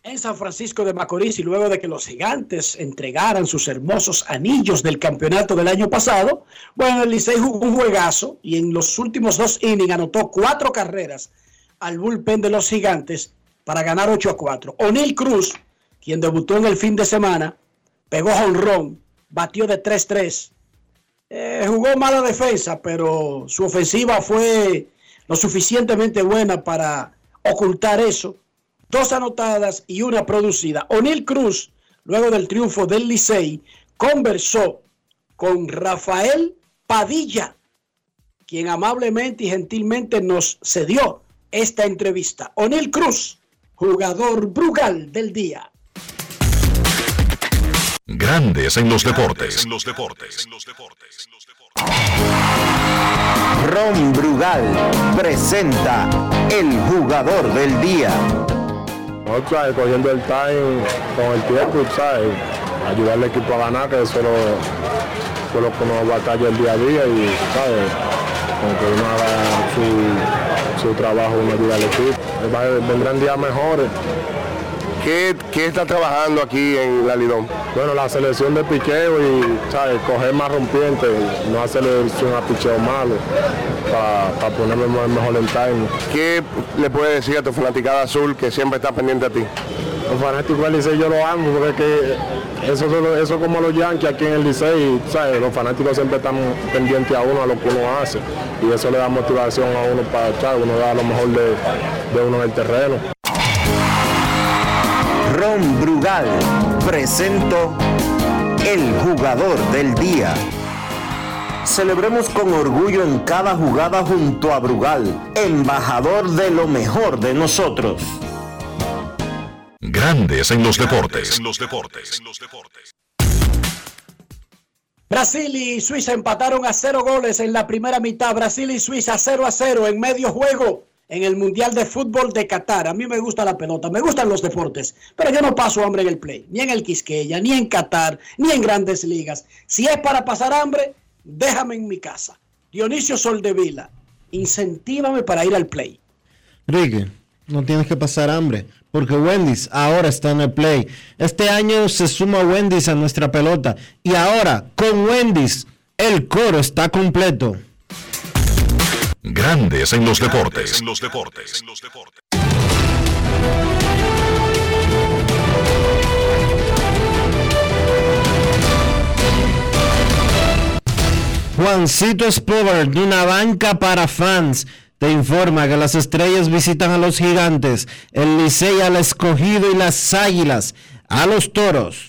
En San Francisco de Macorís y luego de que los gigantes entregaran sus hermosos anillos del campeonato del año pasado, bueno, el Licey jugó un juegazo y en los últimos dos innings anotó cuatro carreras al bullpen de los gigantes para ganar 8 a 4. O'Neill Cruz, quien debutó en el fin de semana, pegó jonrón, batió de 3-3. Eh, jugó mala defensa, pero su ofensiva fue lo suficientemente buena para ocultar eso dos anotadas y una producida. O'Neill Cruz, luego del triunfo del Licey, conversó con Rafael Padilla, quien amablemente y gentilmente nos cedió esta entrevista. O'Neill Cruz, jugador Brugal del día. Grandes en los deportes. En los deportes. Ron Brugal presenta el jugador del día. ¿Sabes? cogiendo el time con el tiempo, ¿sabes? ayudar al equipo a ganar, que eso es lo, que nos batalla el día a día y ¿sabes? con que uno haga su, su trabajo, uno ayuda al equipo. Vendrán días mejores. ¿Qué, qué está trabajando aquí en la Lidón? Bueno, la selección de piqueo y ¿sabes? coger más rompiente, no hacerle un apicheo malo para ponerme más- mejor en time. ¿Qué le puedes decir a tu fanaticada azul que siempre está pendiente a ti? Los fanáticos del Licey yo lo amo porque es que eso, eso, eso es como los Yankees aquí en el Licey, ¿sabes? los fanáticos siempre están pendientes a uno, a lo que uno hace y eso le da motivación a uno para echar, uno da lo mejor de, de uno en el terreno. Brugal presento el jugador del día. Celebremos con orgullo en cada jugada junto a Brugal, embajador de lo mejor de nosotros. Grandes en los deportes. Brasil y Suiza empataron a cero goles en la primera mitad. Brasil y Suiza 0 a 0 en medio juego en el Mundial de Fútbol de Qatar. A mí me gusta la pelota, me gustan los deportes, pero yo no paso hambre en el play, ni en el Quisqueya, ni en Qatar, ni en grandes ligas. Si es para pasar hambre, déjame en mi casa. Dionisio Soldevila, incentívame para ir al play. Ricky, no tienes que pasar hambre, porque Wendy's ahora está en el play. Este año se suma Wendy's a nuestra pelota. Y ahora, con Wendy's, el coro está completo. Grandes en los deportes. Juancito Sport, de una banca para fans, te informa que las estrellas visitan a los gigantes, el Licey al escogido y las águilas a los toros.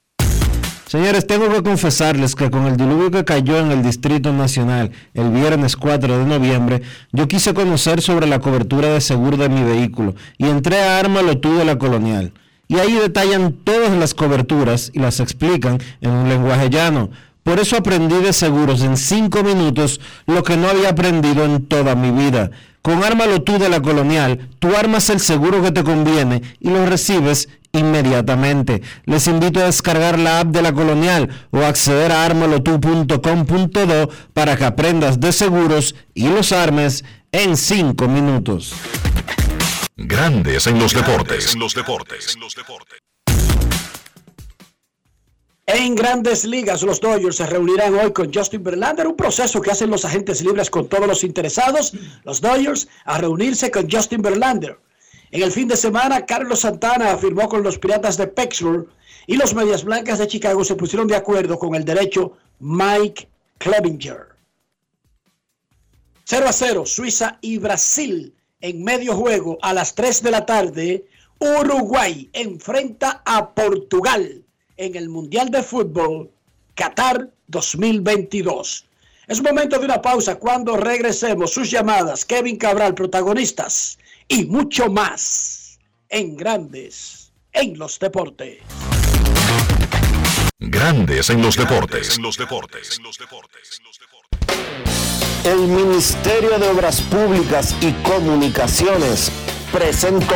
Señores, tengo que confesarles que con el diluvio que cayó en el Distrito Nacional el viernes 4 de noviembre, yo quise conocer sobre la cobertura de seguro de mi vehículo y entré a Ármalo tú de la Colonial. Y ahí detallan todas las coberturas y las explican en un lenguaje llano. Por eso aprendí de seguros en 5 minutos lo que no había aprendido en toda mi vida. Con Ármalo tú de la Colonial, tú armas el seguro que te conviene y lo recibes inmediatamente. Les invito a descargar la app de la Colonial o acceder a armalotu.com.do para que aprendas de seguros y los armes en 5 minutos. Grandes en los deportes. En grandes ligas, los Dodgers se reunirán hoy con Justin Verlander, un proceso que hacen los agentes libres con todos los interesados, los Dodgers, a reunirse con Justin Verlander. En el fin de semana, Carlos Santana firmó con los Piratas de Pittsburgh y los Medias Blancas de Chicago se pusieron de acuerdo con el derecho Mike Clevinger. 0 a 0, Suiza y Brasil en medio juego a las 3 de la tarde. Uruguay enfrenta a Portugal en el Mundial de Fútbol Qatar 2022. Es momento de una pausa cuando regresemos. Sus llamadas, Kevin Cabral, protagonistas y mucho más en Grandes en los Deportes. Grandes en los deportes. El Ministerio de Obras Públicas y Comunicaciones presentó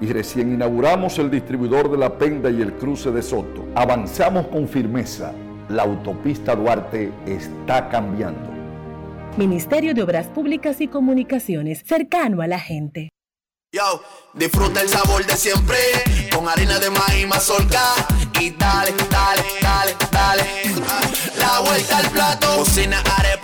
y recién inauguramos el distribuidor de La Penda y el cruce de Soto. Avanzamos con firmeza. La autopista Duarte está cambiando. Ministerio de Obras Públicas y Comunicaciones, cercano a la gente. Yo, disfruta el sabor de siempre, con harina de maíz mazorca y dale, dale, dale, dale. La vuelta al plato, cocina arepa,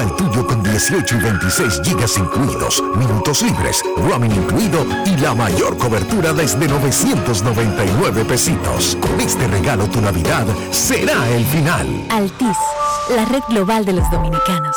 El tuyo con 18 y 26 gigas incluidos, minutos libres, roaming incluido y la mayor cobertura desde 999 pesitos. Con este regalo tu Navidad será el final. Altis, la red global de los dominicanos.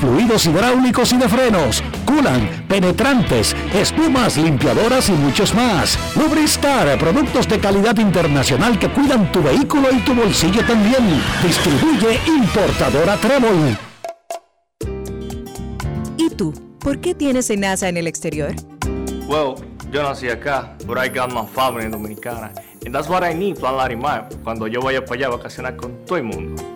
fluidos hidráulicos y de frenos, culan, penetrantes, espumas, limpiadoras y muchos más. Lubristar, productos de calidad internacional que cuidan tu vehículo y tu bolsillo también. Distribuye importadora Trébol. ¿Y tú? ¿Por qué tienes enaza en el exterior? Well, yo nací acá, but I got my family dominicana. And that's what I need, Plan Larimar, cuando yo vaya para allá a vacacionar con todo el mundo.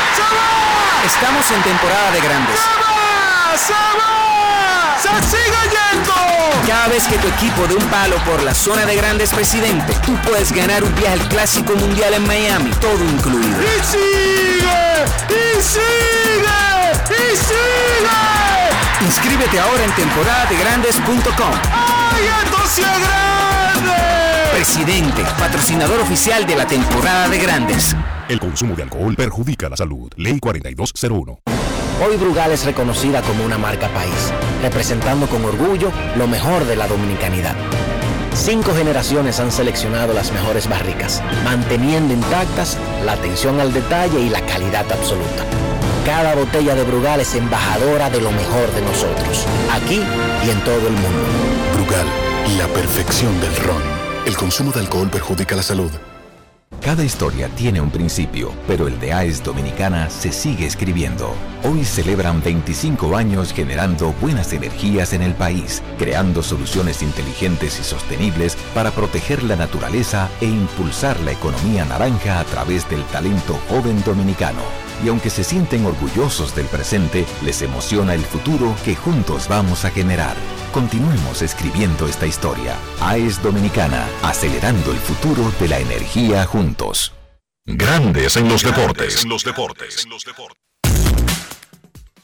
Estamos en temporada de grandes. ¡Se va! ¡Se sigue yendo! Cada vez que tu equipo dé un palo por la zona de grandes presidente, tú puedes ganar un viaje al Clásico Mundial en Miami, todo incluido. ¡Y sigue! ¡Y sigue! ¡Y sigue! Inscríbete ahora en temporadadegrandes.com. ¡Ay, esto sí es grande! Presidente, patrocinador oficial de la temporada de grandes. El consumo de alcohol perjudica la salud. Ley 4201. Hoy Brugal es reconocida como una marca país, representando con orgullo lo mejor de la dominicanidad. Cinco generaciones han seleccionado las mejores barricas, manteniendo intactas la atención al detalle y la calidad absoluta. Cada botella de Brugal es embajadora de lo mejor de nosotros, aquí y en todo el mundo. Brugal, la perfección del ron. El consumo de alcohol perjudica la salud. Cada historia tiene un principio, pero el de AES Dominicana se sigue escribiendo. Hoy celebran 25 años generando buenas energías en el país, creando soluciones inteligentes y sostenibles para proteger la naturaleza e impulsar la economía naranja a través del talento joven dominicano. Y aunque se sienten orgullosos del presente, les emociona el futuro que juntos vamos a generar. Continuemos escribiendo esta historia. AES Dominicana, acelerando el futuro de la energía juntos. Grandes en los deportes.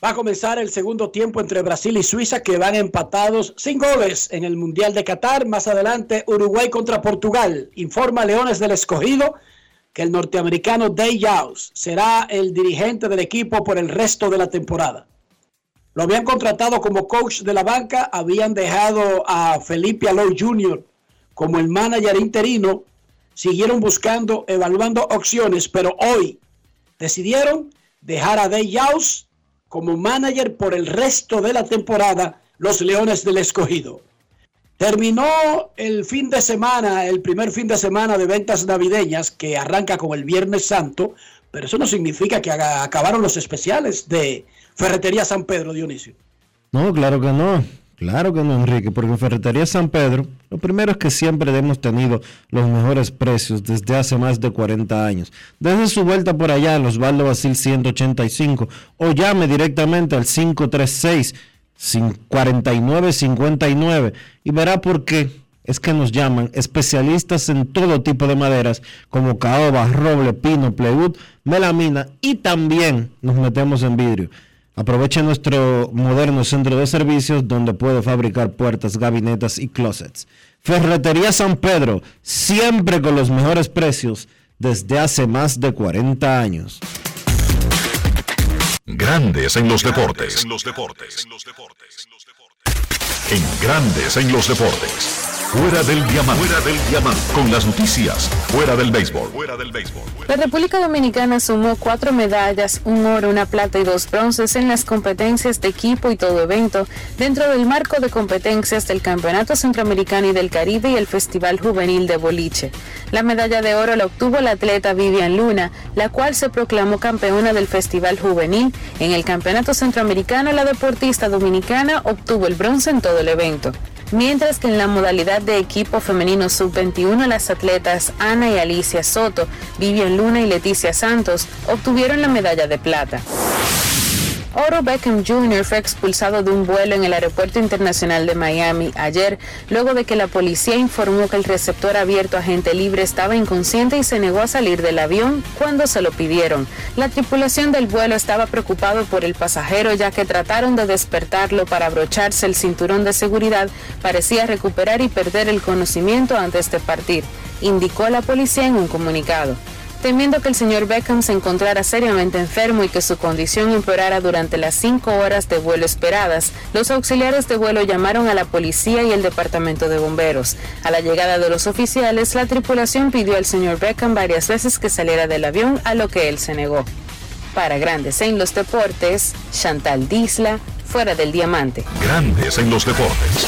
Va a comenzar el segundo tiempo entre Brasil y Suiza que van empatados sin goles en el Mundial de Qatar. Más adelante Uruguay contra Portugal. Informa Leones del Escogido que el norteamericano Day Yaus será el dirigente del equipo por el resto de la temporada. Lo habían contratado como coach de la banca, habían dejado a Felipe Alou Jr. como el manager interino, siguieron buscando, evaluando opciones, pero hoy decidieron dejar a Day Yaus como manager por el resto de la temporada, los Leones del Escogido. Terminó el fin de semana, el primer fin de semana de ventas navideñas que arranca con el Viernes Santo, pero eso no significa que acabaron los especiales de Ferretería San Pedro, Dionisio. No, claro que no. Claro que no, Enrique, porque en Ferretería San Pedro, lo primero es que siempre hemos tenido los mejores precios desde hace más de 40 años. Desde su vuelta por allá en Osvaldo Basil 185 o llame directamente al 536 4959 y verá por qué es que nos llaman especialistas en todo tipo de maderas como caoba, roble, pino, plywood, melamina y también nos metemos en vidrio. Aproveche nuestro moderno centro de servicios donde puede fabricar puertas, gabinetas y closets. Ferretería San Pedro, siempre con los mejores precios desde hace más de 40 años. Grandes en los deportes. En los deportes. En Grandes en los deportes. Fuera del diamante. Fuera del diamante. Con las noticias. Fuera del béisbol. Fuera del béisbol. La República Dominicana sumó cuatro medallas, un oro, una plata y dos bronces en las competencias de equipo y todo evento dentro del marco de competencias del Campeonato Centroamericano y del Caribe y el Festival Juvenil de Boliche. La medalla de oro la obtuvo la atleta Vivian Luna, la cual se proclamó campeona del Festival Juvenil. En el Campeonato Centroamericano, la deportista dominicana obtuvo el bronce en todo el evento mientras que en la modalidad de equipo femenino sub-21 las atletas Ana y Alicia Soto, Vivian Luna y Leticia Santos obtuvieron la medalla de plata. Oro Beckham Jr. fue expulsado de un vuelo en el Aeropuerto Internacional de Miami ayer, luego de que la policía informó que el receptor abierto a gente libre estaba inconsciente y se negó a salir del avión cuando se lo pidieron. La tripulación del vuelo estaba preocupado por el pasajero ya que trataron de despertarlo para abrocharse el cinturón de seguridad, parecía recuperar y perder el conocimiento antes de partir, indicó la policía en un comunicado. Temiendo que el señor Beckham se encontrara seriamente enfermo y que su condición empeorara durante las cinco horas de vuelo esperadas, los auxiliares de vuelo llamaron a la policía y el departamento de bomberos. A la llegada de los oficiales, la tripulación pidió al señor Beckham varias veces que saliera del avión, a lo que él se negó. Para Grandes en los Deportes, Chantal Disla, fuera del diamante. Grandes en los Deportes.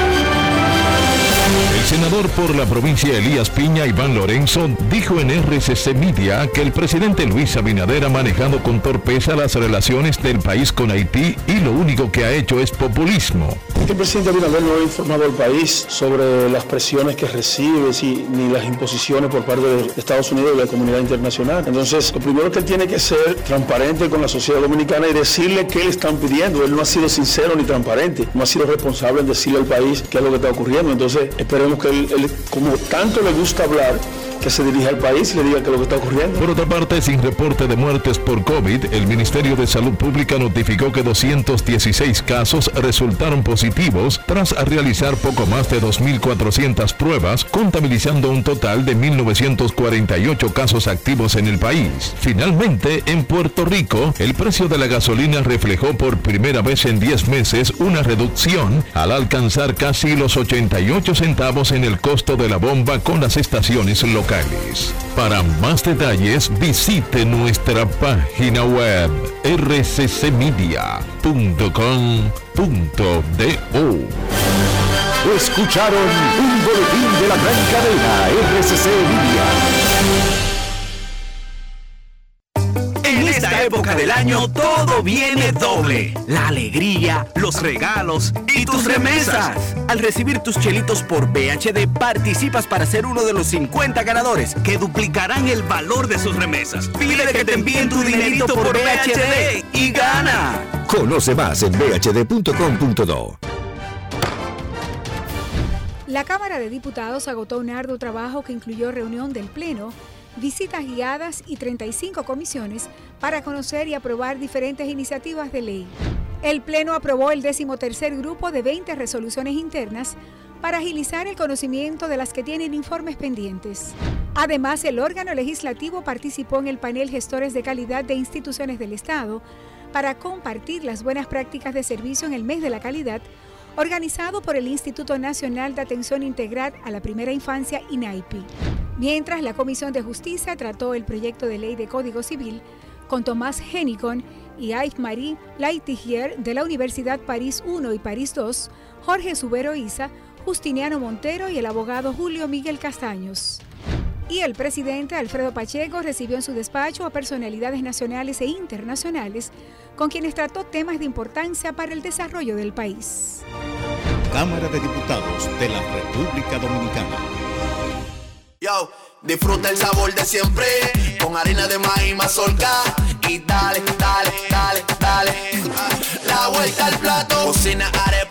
El senador por la provincia Elías Piña, Iván Lorenzo, dijo en RCC Media que el presidente Luis Abinader ha manejado con torpeza las relaciones del país con Haití y lo único que ha hecho es populismo. El presidente Abinader no ha informado al país sobre las presiones que recibe ni las imposiciones por parte de Estados Unidos y la comunidad internacional. Entonces, lo primero que tiene que ser transparente con la sociedad dominicana y decirle qué le están pidiendo. Él no ha sido sincero ni transparente, no ha sido responsable en decirle al país qué es lo que está ocurriendo. Entonces, esperemos que como tanto le gusta hablar, que se dirija al país y le diga qué es lo que está ocurriendo. Por otra parte, sin reporte de muertes por COVID, el Ministerio de Salud Pública notificó que 216 casos resultaron positivos tras realizar poco más de 2.400 pruebas, contabilizando un total de 1.948 casos activos en el país. Finalmente, en Puerto Rico, el precio de la gasolina reflejó por primera vez en 10 meses una reducción al alcanzar casi los 88 centavos en el costo de la bomba con las estaciones locales. Para más detalles visite nuestra página web rccmedia.com.do. Escucharon un boletín de la gran cadena RCC Media. Esta época del año todo viene doble. La alegría, los regalos y tus remesas. Al recibir tus chelitos por BHD participas para ser uno de los 50 ganadores que duplicarán el valor de sus remesas. Pide que te envíen tu dinerito por BHD y gana. Conoce más en bhd.com.do. La Cámara de Diputados agotó un arduo trabajo que incluyó reunión del Pleno, visitas guiadas y 35 comisiones para conocer y aprobar diferentes iniciativas de ley. El Pleno aprobó el decimotercer grupo de 20 resoluciones internas para agilizar el conocimiento de las que tienen informes pendientes. Además, el órgano legislativo participó en el panel Gestores de Calidad de Instituciones del Estado para compartir las buenas prácticas de servicio en el mes de la calidad organizado por el Instituto Nacional de Atención Integral a la Primera Infancia, INAIPI. Mientras la Comisión de Justicia trató el proyecto de ley de Código Civil con Tomás Henicon y Yves-Marie Laitigier de la Universidad París I y París II, Jorge Subero Isa, Justiniano Montero y el abogado Julio Miguel Castaños. Y el presidente Alfredo Pacheco recibió en su despacho a personalidades nacionales e internacionales con quienes trató temas de importancia para el desarrollo del país. Cámara de Diputados de la República Dominicana. Yo, disfruta el sabor de siempre con harina de maíz mazorca y dale, dale, dale, dale. La vuelta al plato, cocina arepa,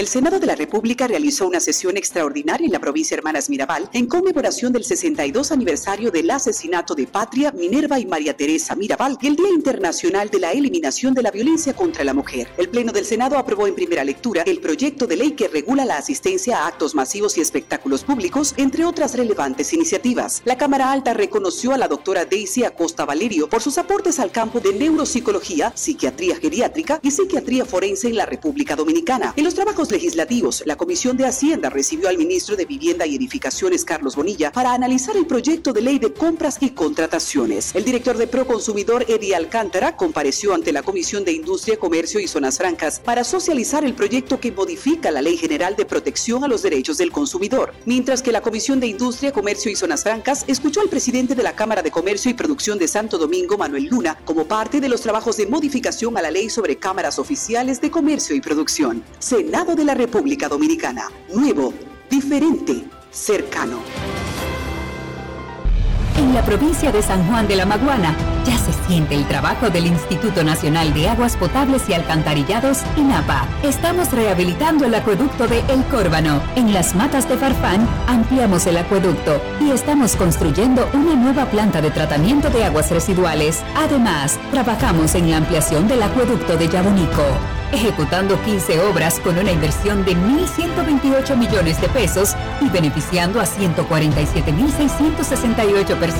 El Senado de la República realizó una sesión extraordinaria en la provincia Hermanas Mirabal en conmemoración del 62 aniversario del asesinato de Patria, Minerva y María Teresa Mirabal y el Día Internacional de la Eliminación de la Violencia contra la Mujer. El Pleno del Senado aprobó en primera lectura el proyecto de ley que regula la asistencia a actos masivos y espectáculos públicos, entre otras relevantes iniciativas. La Cámara Alta reconoció a la doctora Daisy Acosta Valerio por sus aportes al campo de neuropsicología, psiquiatría geriátrica y psiquiatría forense en la República Dominicana. En los trabajos legislativos, la Comisión de Hacienda recibió al ministro de Vivienda y Edificaciones, Carlos Bonilla, para analizar el proyecto de ley de compras y contrataciones. El director de Proconsumidor, Eddie Alcántara, compareció ante la Comisión de Industria, Comercio y Zonas Francas para socializar el proyecto que modifica la Ley General de Protección a los Derechos del Consumidor. Mientras que la Comisión de Industria, Comercio y Zonas Francas escuchó al presidente de la Cámara de Comercio y Producción de Santo Domingo, Manuel Luna, como parte de los trabajos de modificación a la ley sobre cámaras oficiales de comercio y producción. Senado de la República Dominicana. Nuevo, diferente, cercano. En la provincia de San Juan de la Maguana ya se siente el trabajo del Instituto Nacional de Aguas Potables y Alcantarillados, INAPA. Estamos rehabilitando el acueducto de El Córbano. En las matas de Farfán ampliamos el acueducto y estamos construyendo una nueva planta de tratamiento de aguas residuales. Además, trabajamos en la ampliación del acueducto de Yabonico. ejecutando 15 obras con una inversión de 1.128 millones de pesos y beneficiando a 147.668 personas.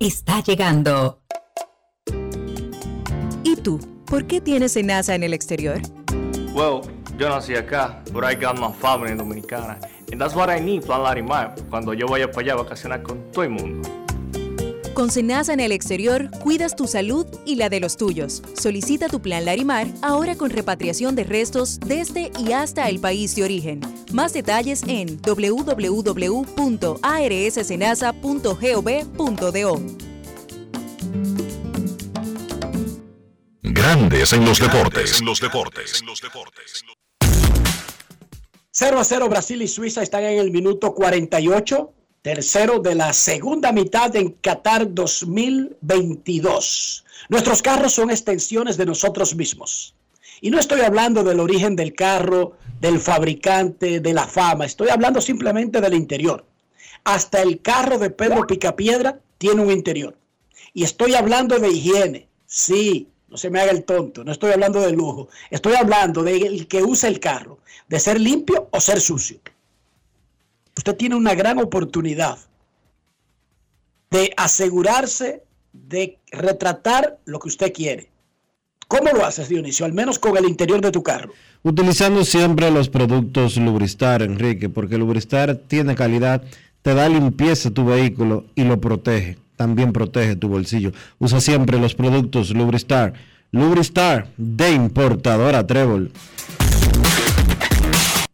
está llegando. ¿Y tú? ¿Por qué tienes NASA en el exterior? Well, yo nací acá, but I got my family dominicana. And that's what I need, Plan Larimar, cuando yo vaya para allá a vacacionar con todo el mundo. Con Senasa en el exterior, cuidas tu salud y la de los tuyos. Solicita tu plan Larimar ahora con repatriación de restos desde y hasta el país de origen. Más detalles en www.arssenasa.gov.do. Grandes en los deportes. En los deportes. 0 a 0 Brasil y Suiza están en el minuto 48 tercero de la segunda mitad en Qatar 2022. Nuestros carros son extensiones de nosotros mismos. Y no estoy hablando del origen del carro, del fabricante, de la fama, estoy hablando simplemente del interior. Hasta el carro de Pedro Picapiedra tiene un interior. Y estoy hablando de higiene, sí, no se me haga el tonto, no estoy hablando de lujo, estoy hablando del que usa el carro, de ser limpio o ser sucio usted tiene una gran oportunidad de asegurarse de retratar lo que usted quiere. ¿Cómo lo haces, Dionisio? Al menos con el interior de tu carro. Utilizando siempre los productos Lubristar, Enrique, porque Lubristar tiene calidad, te da limpieza a tu vehículo y lo protege. También protege tu bolsillo. Usa siempre los productos Lubristar. Lubristar de importadora Trébol.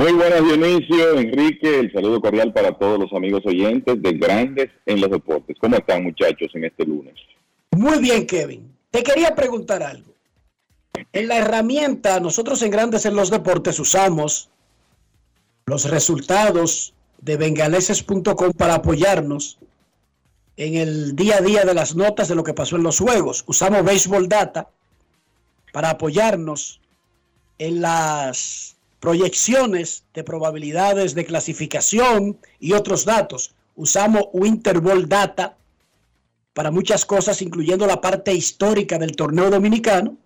Muy buenas Dionisio, Enrique, el saludo cordial para todos los amigos oyentes de Grandes en los Deportes. ¿Cómo están muchachos en este lunes? Muy bien, Kevin. Te quería preguntar algo. En la herramienta, nosotros en Grandes en los Deportes usamos los resultados de bengaleses.com para apoyarnos en el día a día de las notas de lo que pasó en los juegos. Usamos Baseball Data para apoyarnos en las proyecciones de probabilidades de clasificación y otros datos. Usamos Winterball Data para muchas cosas, incluyendo la parte histórica del torneo dominicano.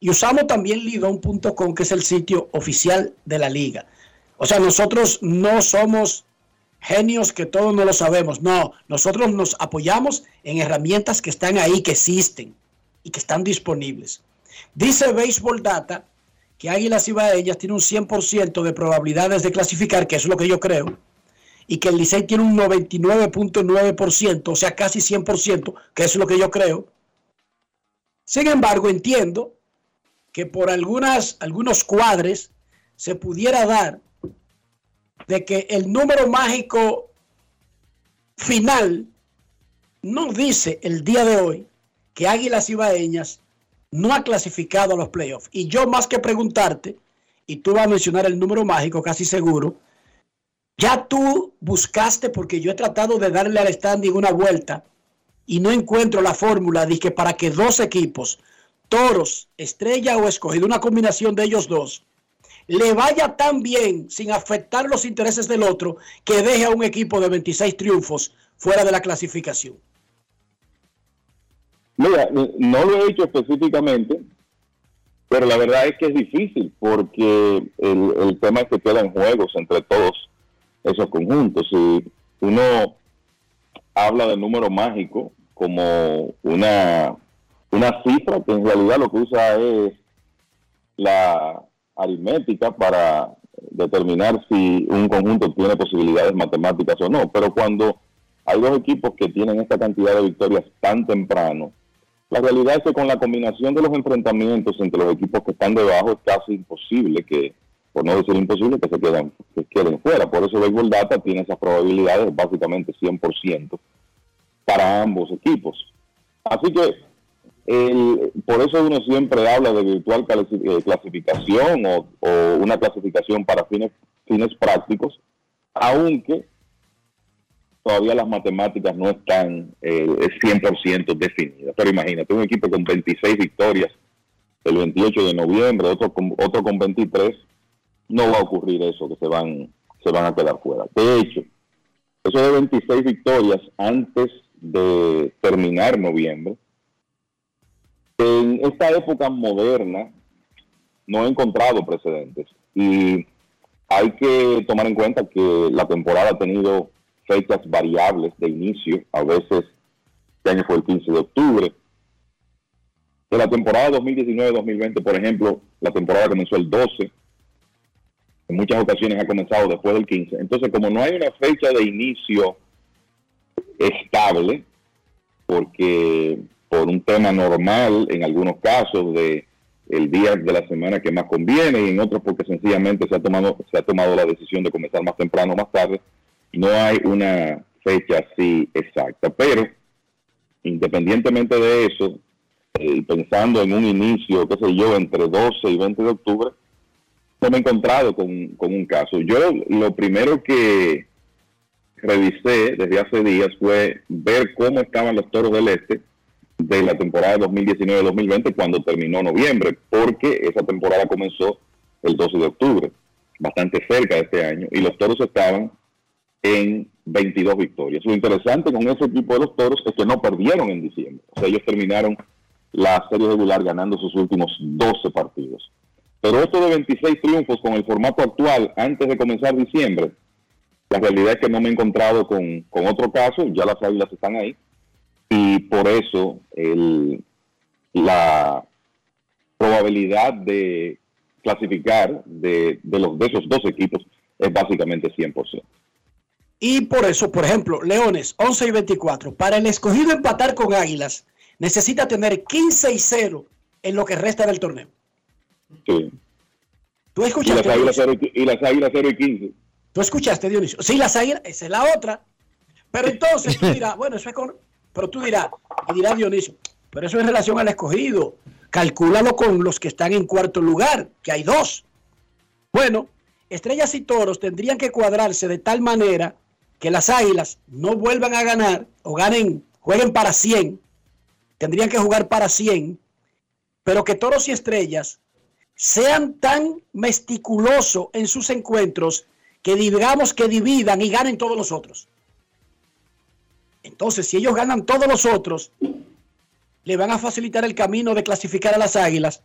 Y usamos también lidon.com, que es el sitio oficial de la liga. O sea, nosotros no somos genios que todos no lo sabemos. No, nosotros nos apoyamos en herramientas que están ahí, que existen y que están disponibles. Dice Baseball Data que Águilas Ibaeñas tiene un 100% de probabilidades de clasificar, que es lo que yo creo, y que el Licey tiene un 99.9%, o sea, casi 100%, que es lo que yo creo. Sin embargo, entiendo que por algunas, algunos cuadres se pudiera dar de que el número mágico final no dice el día de hoy que Águilas Ibaeñas no ha clasificado a los playoffs. Y yo más que preguntarte, y tú vas a mencionar el número mágico casi seguro, ya tú buscaste, porque yo he tratado de darle al standing una vuelta y no encuentro la fórmula que para que dos equipos, toros, estrella o escogido, una combinación de ellos dos, le vaya tan bien sin afectar los intereses del otro que deje a un equipo de 26 triunfos fuera de la clasificación. Mira, no lo he hecho específicamente, pero la verdad es que es difícil porque el, tema es que quedan juegos entre todos esos conjuntos. Si uno habla de número mágico como una, una cifra que en realidad lo que usa es la aritmética para determinar si un conjunto tiene posibilidades matemáticas o no. Pero cuando hay dos equipos que tienen esta cantidad de victorias tan temprano. La realidad es que con la combinación de los enfrentamientos entre los equipos que están debajo es casi imposible que, por no decir imposible, que se queden, que queden fuera. Por eso Baseball Data tiene esas probabilidades básicamente 100% para ambos equipos. Así que el, por eso uno siempre habla de virtual eh, clasificación o, o una clasificación para fines, fines prácticos, aunque todavía las matemáticas no están eh, 100% definidas. Pero imagínate, un equipo con 26 victorias el 28 de noviembre, otro con, otro con 23, no va a ocurrir eso, que se van, se van a quedar fuera. De hecho, eso de 26 victorias antes de terminar noviembre, en esta época moderna no he encontrado precedentes y hay que tomar en cuenta que la temporada ha tenido fechas variables de inicio, a veces este año fue el 15 de octubre. De la temporada 2019-2020, por ejemplo, la temporada comenzó el 12, en muchas ocasiones ha comenzado después del 15. Entonces, como no hay una fecha de inicio estable, porque por un tema normal, en algunos casos, de el día de la semana que más conviene y en otros porque sencillamente se ha tomado se ha tomado la decisión de comenzar más temprano o más tarde no hay una fecha así exacta pero independientemente de eso eh, pensando en un inicio qué sé yo entre 12 y 20 de octubre no me he encontrado con, con un caso. Yo lo primero que revisé desde hace días fue ver cómo estaban los toros del este de la temporada 2019-2020 cuando terminó noviembre, porque esa temporada comenzó el 12 de octubre, bastante cerca de este año, y los toros estaban en 22 victorias. Lo interesante con ese equipo de los toros es que no perdieron en diciembre, o sea, ellos terminaron la serie regular ganando sus últimos 12 partidos. Pero esto de 26 triunfos con el formato actual antes de comenzar diciembre, la realidad es que no me he encontrado con, con otro caso, ya las águilas están ahí, y por eso la probabilidad de clasificar de, de, los, de esos dos equipos es básicamente 100%. Y por eso, por ejemplo, Leones 11 y 24, para el escogido empatar con Águilas, necesita tener 15 y 0 en lo que resta del torneo. Sí. ¿Tú Y escuchaste? las, águilas Dionisio? 0 y, y las águilas 0 y 15. ¿Tú escuchaste, Dionisio? Sí, las águilas, esa es la otra. Pero entonces tú dirás, bueno, eso es con... Pero tú dirás, y dirá Dionisio, pero eso en relación al escogido. Calcúlalo con los que están en cuarto lugar, que hay dos. Bueno, estrellas y toros tendrían que cuadrarse de tal manera que las águilas no vuelvan a ganar o ganen, jueguen para 100. Tendrían que jugar para 100, pero que toros y estrellas sean tan mesticulosos en sus encuentros que digamos que dividan y ganen todos los otros. Entonces, si ellos ganan todos los otros, le van a facilitar el camino de clasificar a las águilas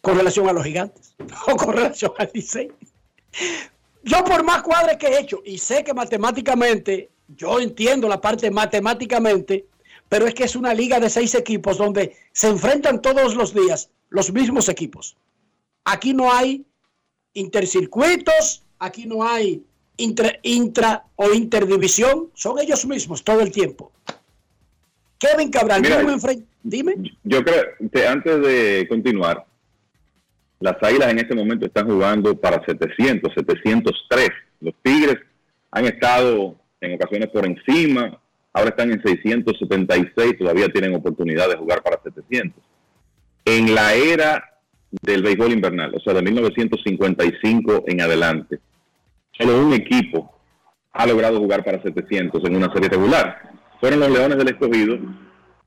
con relación a los gigantes o con relación al Licey. Yo por más cuadres que he hecho, y sé que matemáticamente, yo entiendo la parte matemáticamente, pero es que es una liga de seis equipos donde se enfrentan todos los días los mismos equipos. Aquí no hay intercircuitos, aquí no hay intra, intra o interdivisión, son ellos mismos todo el tiempo. Kevin Cabral, Mira, yo dime. Yo creo que antes de continuar, las águilas en este momento están jugando para 700, 703. Los Tigres han estado en ocasiones por encima, ahora están en 676, todavía tienen oportunidad de jugar para 700. En la era del béisbol invernal, o sea, de 1955 en adelante, solo un equipo ha logrado jugar para 700 en una serie regular. Fueron los Leones del Escogido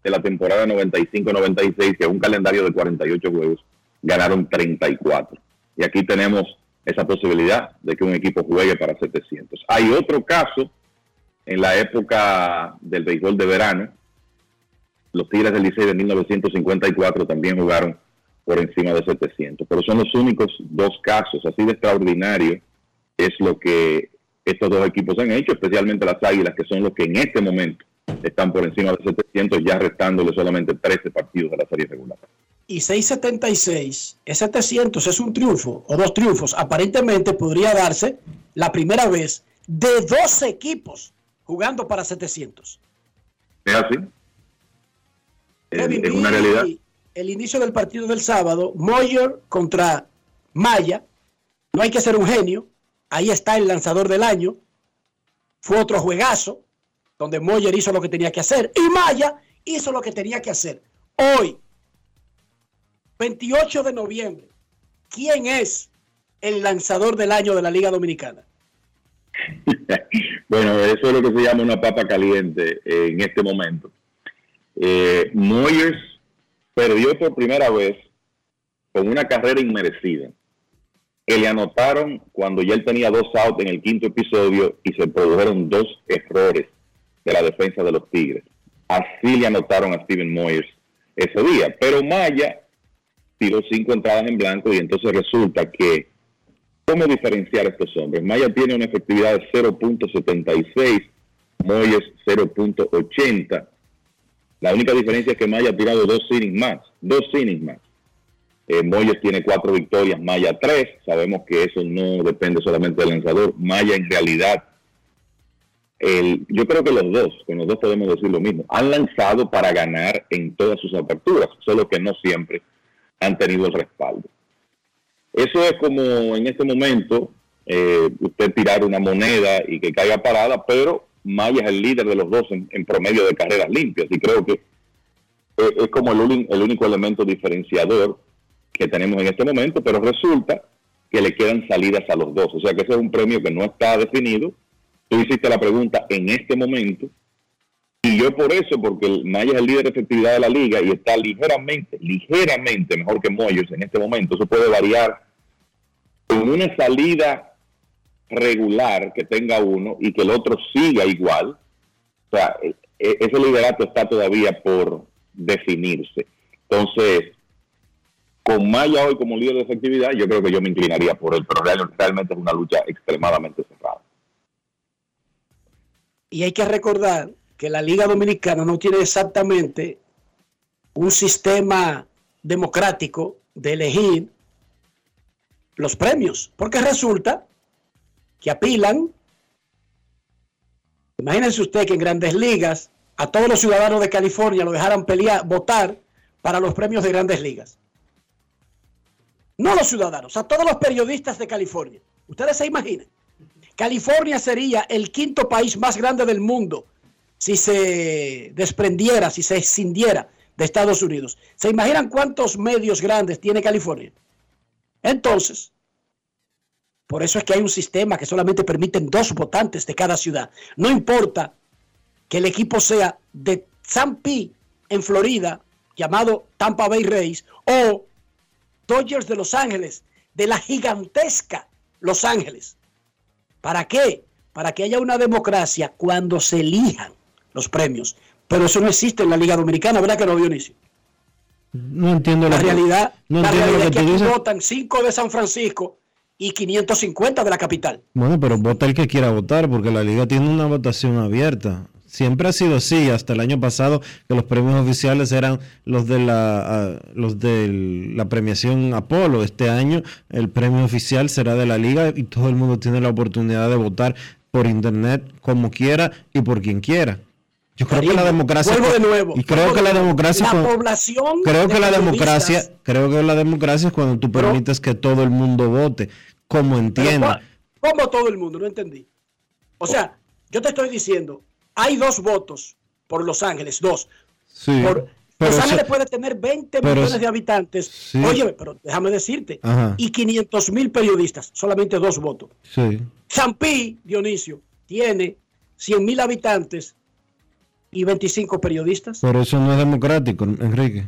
de la temporada 95-96, que es un calendario de 48 juegos, ganaron 34. Y aquí tenemos esa posibilidad de que un equipo juegue para 700. Hay otro caso en la época del béisbol de verano. Los Tigres del Licey de 1954 también jugaron por encima de 700. Pero son los únicos dos casos, así de extraordinario es lo que estos dos equipos han hecho, especialmente las Águilas, que son los que en este momento están por encima de 700, ya restándole solamente 13 partidos de la serie regular. Y 676, es 700, es un triunfo o dos triunfos. Aparentemente podría darse la primera vez de dos equipos jugando para 700. Es así. Es, una realidad. El inicio del partido del sábado, Moyer contra Maya. No hay que ser un genio. Ahí está el lanzador del año. Fue otro juegazo donde Moyer hizo lo que tenía que hacer y Maya hizo lo que tenía que hacer. Hoy, 28 de noviembre, ¿quién es el lanzador del año de la Liga Dominicana? Bueno, eso es lo que se llama una papa caliente eh, en este momento. Eh, Moyers perdió por primera vez con una carrera inmerecida. Que le anotaron cuando ya él tenía dos outs en el quinto episodio y se produjeron dos errores de la defensa de los Tigres. Así le anotaron a Steven Moyers ese día. Pero Maya tiró cinco entradas en blanco y entonces resulta que ¿Cómo diferenciar a estos hombres? Maya tiene una efectividad de 0.76, Moyes 0.80. La única diferencia es que Maya ha tirado dos innings más, dos innings más. Eh, Moyes tiene cuatro victorias, Maya tres. Sabemos que eso no depende solamente del lanzador. Maya en realidad, el, yo creo que los dos, con los dos podemos decir lo mismo, han lanzado para ganar en todas sus aperturas, solo que no siempre han tenido el respaldo. Eso es como en este momento eh, usted tirar una moneda y que caiga parada, pero Maya es el líder de los dos en, promedio de carreras limpias y creo que es, es como el, el único elemento diferenciador que tenemos en este momento, pero resulta que le quedan salidas a los dos. O sea que ese es un premio que no está definido. Tú hiciste la pregunta en este momento y yo por eso, porque Maya es el líder de efectividad de la liga y está ligeramente, ligeramente mejor que Moyers en este momento. Eso puede variar con una salida regular que tenga uno y que el otro siga igual. O sea, e- e- ese liderato está todavía por definirse. Entonces, con Maya hoy como líder de efectividad, yo creo que yo me inclinaría por él, pero real- realmente es una lucha extremadamente cerrada. Y hay que recordar que la Liga Dominicana no tiene exactamente un sistema democrático de elegir los premios, porque resulta que apilan. Imagínense usted que en grandes ligas a todos los ciudadanos de California lo dejaran pelear, votar para los premios de grandes ligas. No los ciudadanos, a todos los periodistas de California. Ustedes se imaginan. California sería el quinto país más grande del mundo si se desprendiera, si se escindiera de Estados Unidos. ¿Se imaginan cuántos medios grandes tiene California? Entonces, por eso es que hay un sistema que solamente permiten dos votantes de cada ciudad. No importa que el equipo sea de San P en Florida, llamado Tampa Bay Rays, o Dodgers de Los Ángeles, de la gigantesca Los Ángeles. ¿Para qué? Para que haya una democracia cuando se elijan los premios. Pero eso no existe en la Liga Dominicana, ¿verdad que no, Dionisio? No entiendo La que- realidad, no la entiendo realidad lo es que que aquí dices. votan 5 de San Francisco y 550 de la capital. Bueno, pero vota el que quiera votar, porque la liga tiene una votación abierta. Siempre ha sido así, hasta el año pasado que los premios oficiales eran los de la ah, los de la premiación Apolo. Este año el premio oficial será de la liga y todo el mundo tiene la oportunidad de votar por internet como quiera y por quien quiera. Yo creo que la democracia vuelvo de nuevo, y creo que la democracia La población creo que la democracia creo que la democracia es cuando tú permites que todo el mundo vote como entienda. ¿cuál- ¿Cómo todo el mundo? No entendí. O sea, yo te estoy diciendo, hay dos votos por Los Ángeles, dos. Sí, Por- Los eso- Ángeles puede tener 20 pero millones de habitantes. Sí. Óyeme, pero déjame decirte. Ajá. Y 500 mil periodistas, solamente dos votos. Sí. Champí, Dionisio, tiene 100 mil habitantes y 25 periodistas. Pero eso no es democrático, Enrique.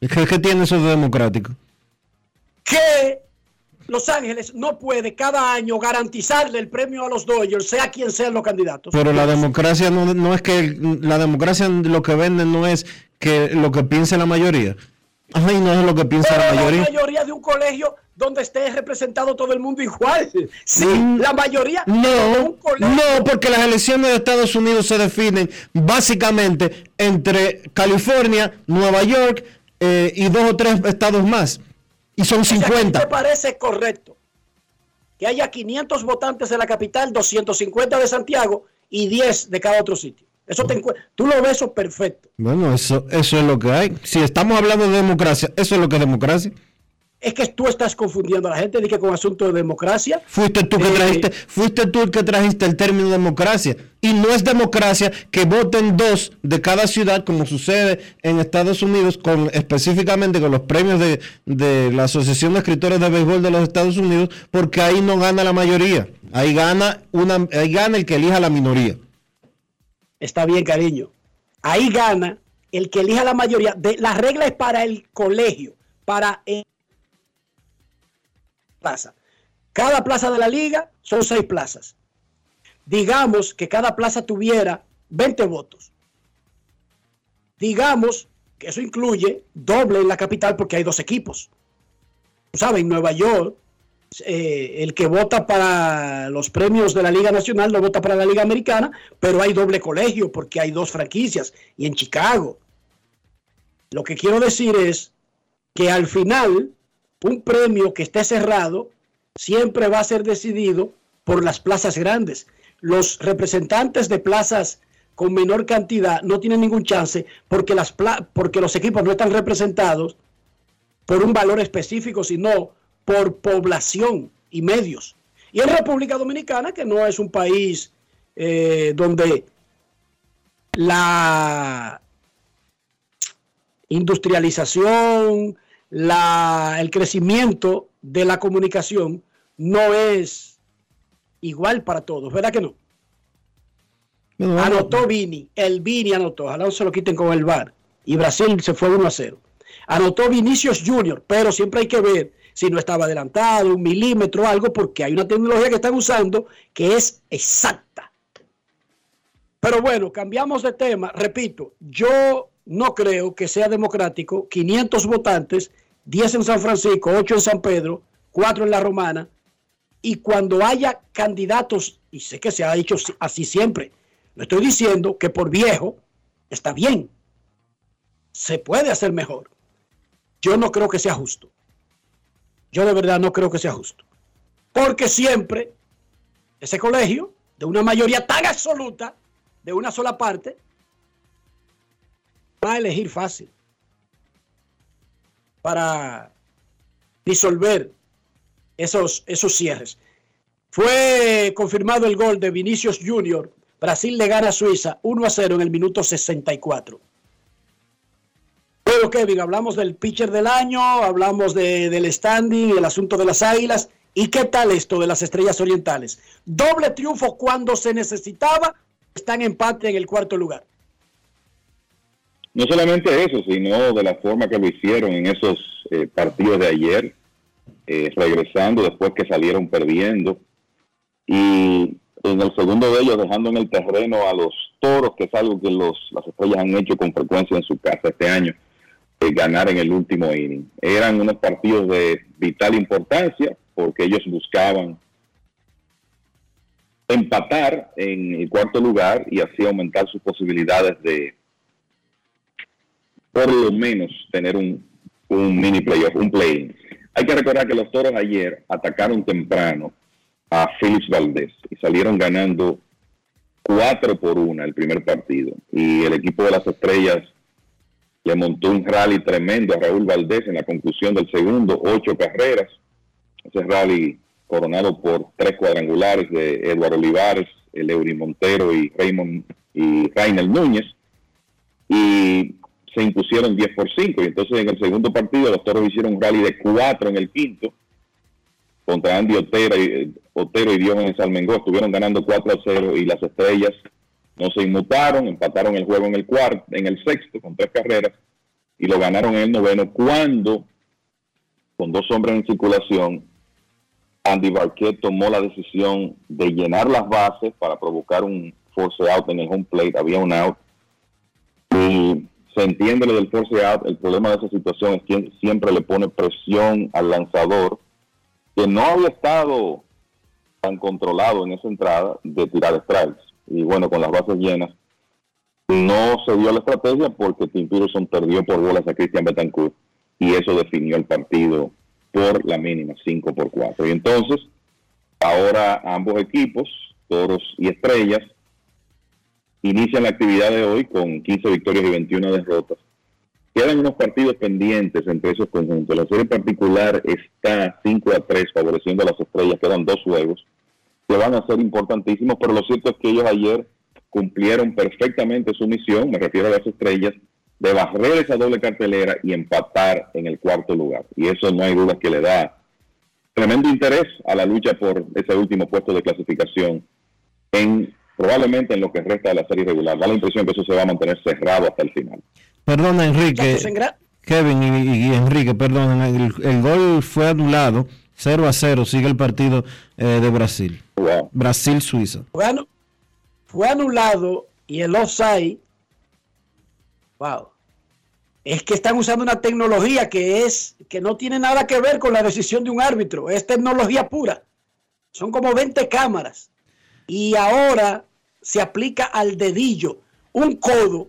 ¿Qué, qué tiene eso de democrático? Que Los Ángeles no puede cada año garantizarle el premio a los Dodgers, sea quien sean los candidatos. Pero la democracia no, no es que la democracia lo que venden no es que lo que piense la mayoría. Ay, no es lo que piensa Pero la la mayoría. mayoría de un colegio donde esté representado todo el mundo igual. Sí, la mayoría. de Mm. No, un colegio. no, porque las elecciones de Estados Unidos se definen básicamente entre California, Nueva York eh, y dos o tres estados más. Y son O sea, ¿qué te 50. parece correcto que haya 500 votantes de la capital, 250 de Santiago y 10 de cada otro sitio. Eso te tú lo ves eso perfecto. Bueno, eso, eso es lo que hay. Si estamos hablando de democracia, eso es lo que es democracia. Es que tú estás confundiendo a la gente de que con asunto de democracia. Fuiste tú que Eh, trajiste, fuiste tú el que trajiste el término democracia. Y no es democracia que voten dos de cada ciudad, como sucede en Estados Unidos, con específicamente con los premios de, de la Asociación de Escritores de Béisbol de los Estados Unidos, porque ahí no gana la mayoría. Ahí gana una, ahí gana el que elija la minoría. Está bien, cariño. Ahí gana el que elija la mayoría. De, la regla es para el colegio, para el plaza. Cada plaza de la liga son seis plazas. Digamos que cada plaza tuviera 20 votos. Digamos que eso incluye doble en la capital porque hay dos equipos. Tú sabes, en Nueva York, eh, el que vota para los premios de la Liga Nacional no vota para la Liga Americana, pero hay doble colegio porque hay dos franquicias. Y en Chicago. Lo que quiero decir es que al final, un premio que esté cerrado siempre va a ser decidido por las plazas grandes. Los representantes de plazas con menor cantidad no tienen ningún chance porque, las porque los equipos no están representados por un valor específico, sino por población y medios. Y en República Dominicana, que no es un país eh, donde la industrialización, la, el crecimiento de la comunicación no es igual para todos, ¿verdad que no? Anotó Vini, el Vini anotó, ojalá no se lo quiten con el VAR. Y Brasil se fue 1 a 0. Anotó Vinicius Junior, pero siempre hay que ver si no estaba adelantado, un milímetro algo, porque hay una tecnología que están usando que es exacta. Pero bueno, cambiamos de tema. Repito, yo no creo que sea democrático 500 votantes, 10 en San Francisco, 8 en San Pedro, 4 en La Romana, y cuando haya candidatos, y sé que se ha dicho así siempre, no estoy diciendo que por viejo está bien, se puede hacer mejor. Yo no creo que sea justo. Yo de verdad no creo que sea justo. Porque siempre ese colegio, de una mayoría tan absoluta, de una sola parte, va a elegir fácil para disolver esos, esos cierres. Fue confirmado el gol de Vinicius Junior. Brasil le gana a Suiza 1 a 0 en el minuto 64. Bueno, Kevin, hablamos del pitcher del año, hablamos de- del standing, el asunto de las águilas. ¿Y qué tal esto de las estrellas orientales? Doble triunfo cuando se necesitaba, están en empate en el cuarto lugar. No solamente eso, sino de la forma que lo hicieron en esos eh, partidos de ayer, eh, regresando después que salieron perdiendo. Y en el segundo de ellos dejando en el terreno a los toros, que es algo que los, las estrellas han hecho con frecuencia en su casa este año, eh, ganar en el último inning. Eran unos partidos de vital importancia porque ellos buscaban empatar en el cuarto lugar y así aumentar sus posibilidades de por lo menos tener un, un mini playoff, un play. Hay que recordar que los toros ayer atacaron temprano a Félix Valdés y salieron ganando 4 por 1 el primer partido. Y el equipo de las estrellas le montó un rally tremendo a Raúl Valdés en la conclusión del segundo, ocho carreras. Ese rally coronado por tres cuadrangulares de Eduardo Olivares, Eury Montero y Raymond y Rainer Núñez. Y se impusieron 10 por 5. Y entonces en el segundo partido los toros hicieron un rally de 4 en el quinto contra Andy Otero y, Otero y Diomedes Almengó. Estuvieron ganando 4 a 0 y las estrellas no se inmutaron, empataron el juego en el cuarto, en el sexto con tres carreras y lo ganaron en el noveno cuando con dos hombres en circulación Andy Barquet tomó la decisión de llenar las bases para provocar un force out en el home plate, había un out. Y se entiende lo del force out, el problema de esa situación es que siempre le pone presión al lanzador que no había estado tan controlado en esa entrada de tirar strikes. Y bueno, con las bases llenas, no se dio la estrategia porque Tim Peterson perdió por bolas a Christian Betancourt y eso definió el partido por la mínima, 5 por 4. Y entonces, ahora ambos equipos, Toros y Estrellas, inician la actividad de hoy con 15 victorias y 21 derrotas. Quedan unos partidos pendientes entre esos conjuntos. La serie particular está 5 a 3 favoreciendo a las estrellas. Quedan dos juegos que van a ser importantísimos, pero lo cierto es que ellos ayer cumplieron perfectamente su misión, me refiero a las estrellas, de barrer esa doble cartelera y empatar en el cuarto lugar. Y eso no hay duda que le da tremendo interés a la lucha por ese último puesto de clasificación en probablemente en lo que resta de la serie regular. Da la impresión que eso se va a mantener cerrado hasta el final. Perdona, Enrique. Kevin y, Enrique, perdón, el, gol fue anulado. 0 a 0 sigue el partido eh, de Brasil. Brasil-Suiza. Fue, anulado y el offside. Wow. Es que están usando una tecnología que es que no tiene nada que ver con la decisión de un árbitro. Es tecnología pura. Son como 20 cámaras. Y ahora se aplica al dedillo. Un codo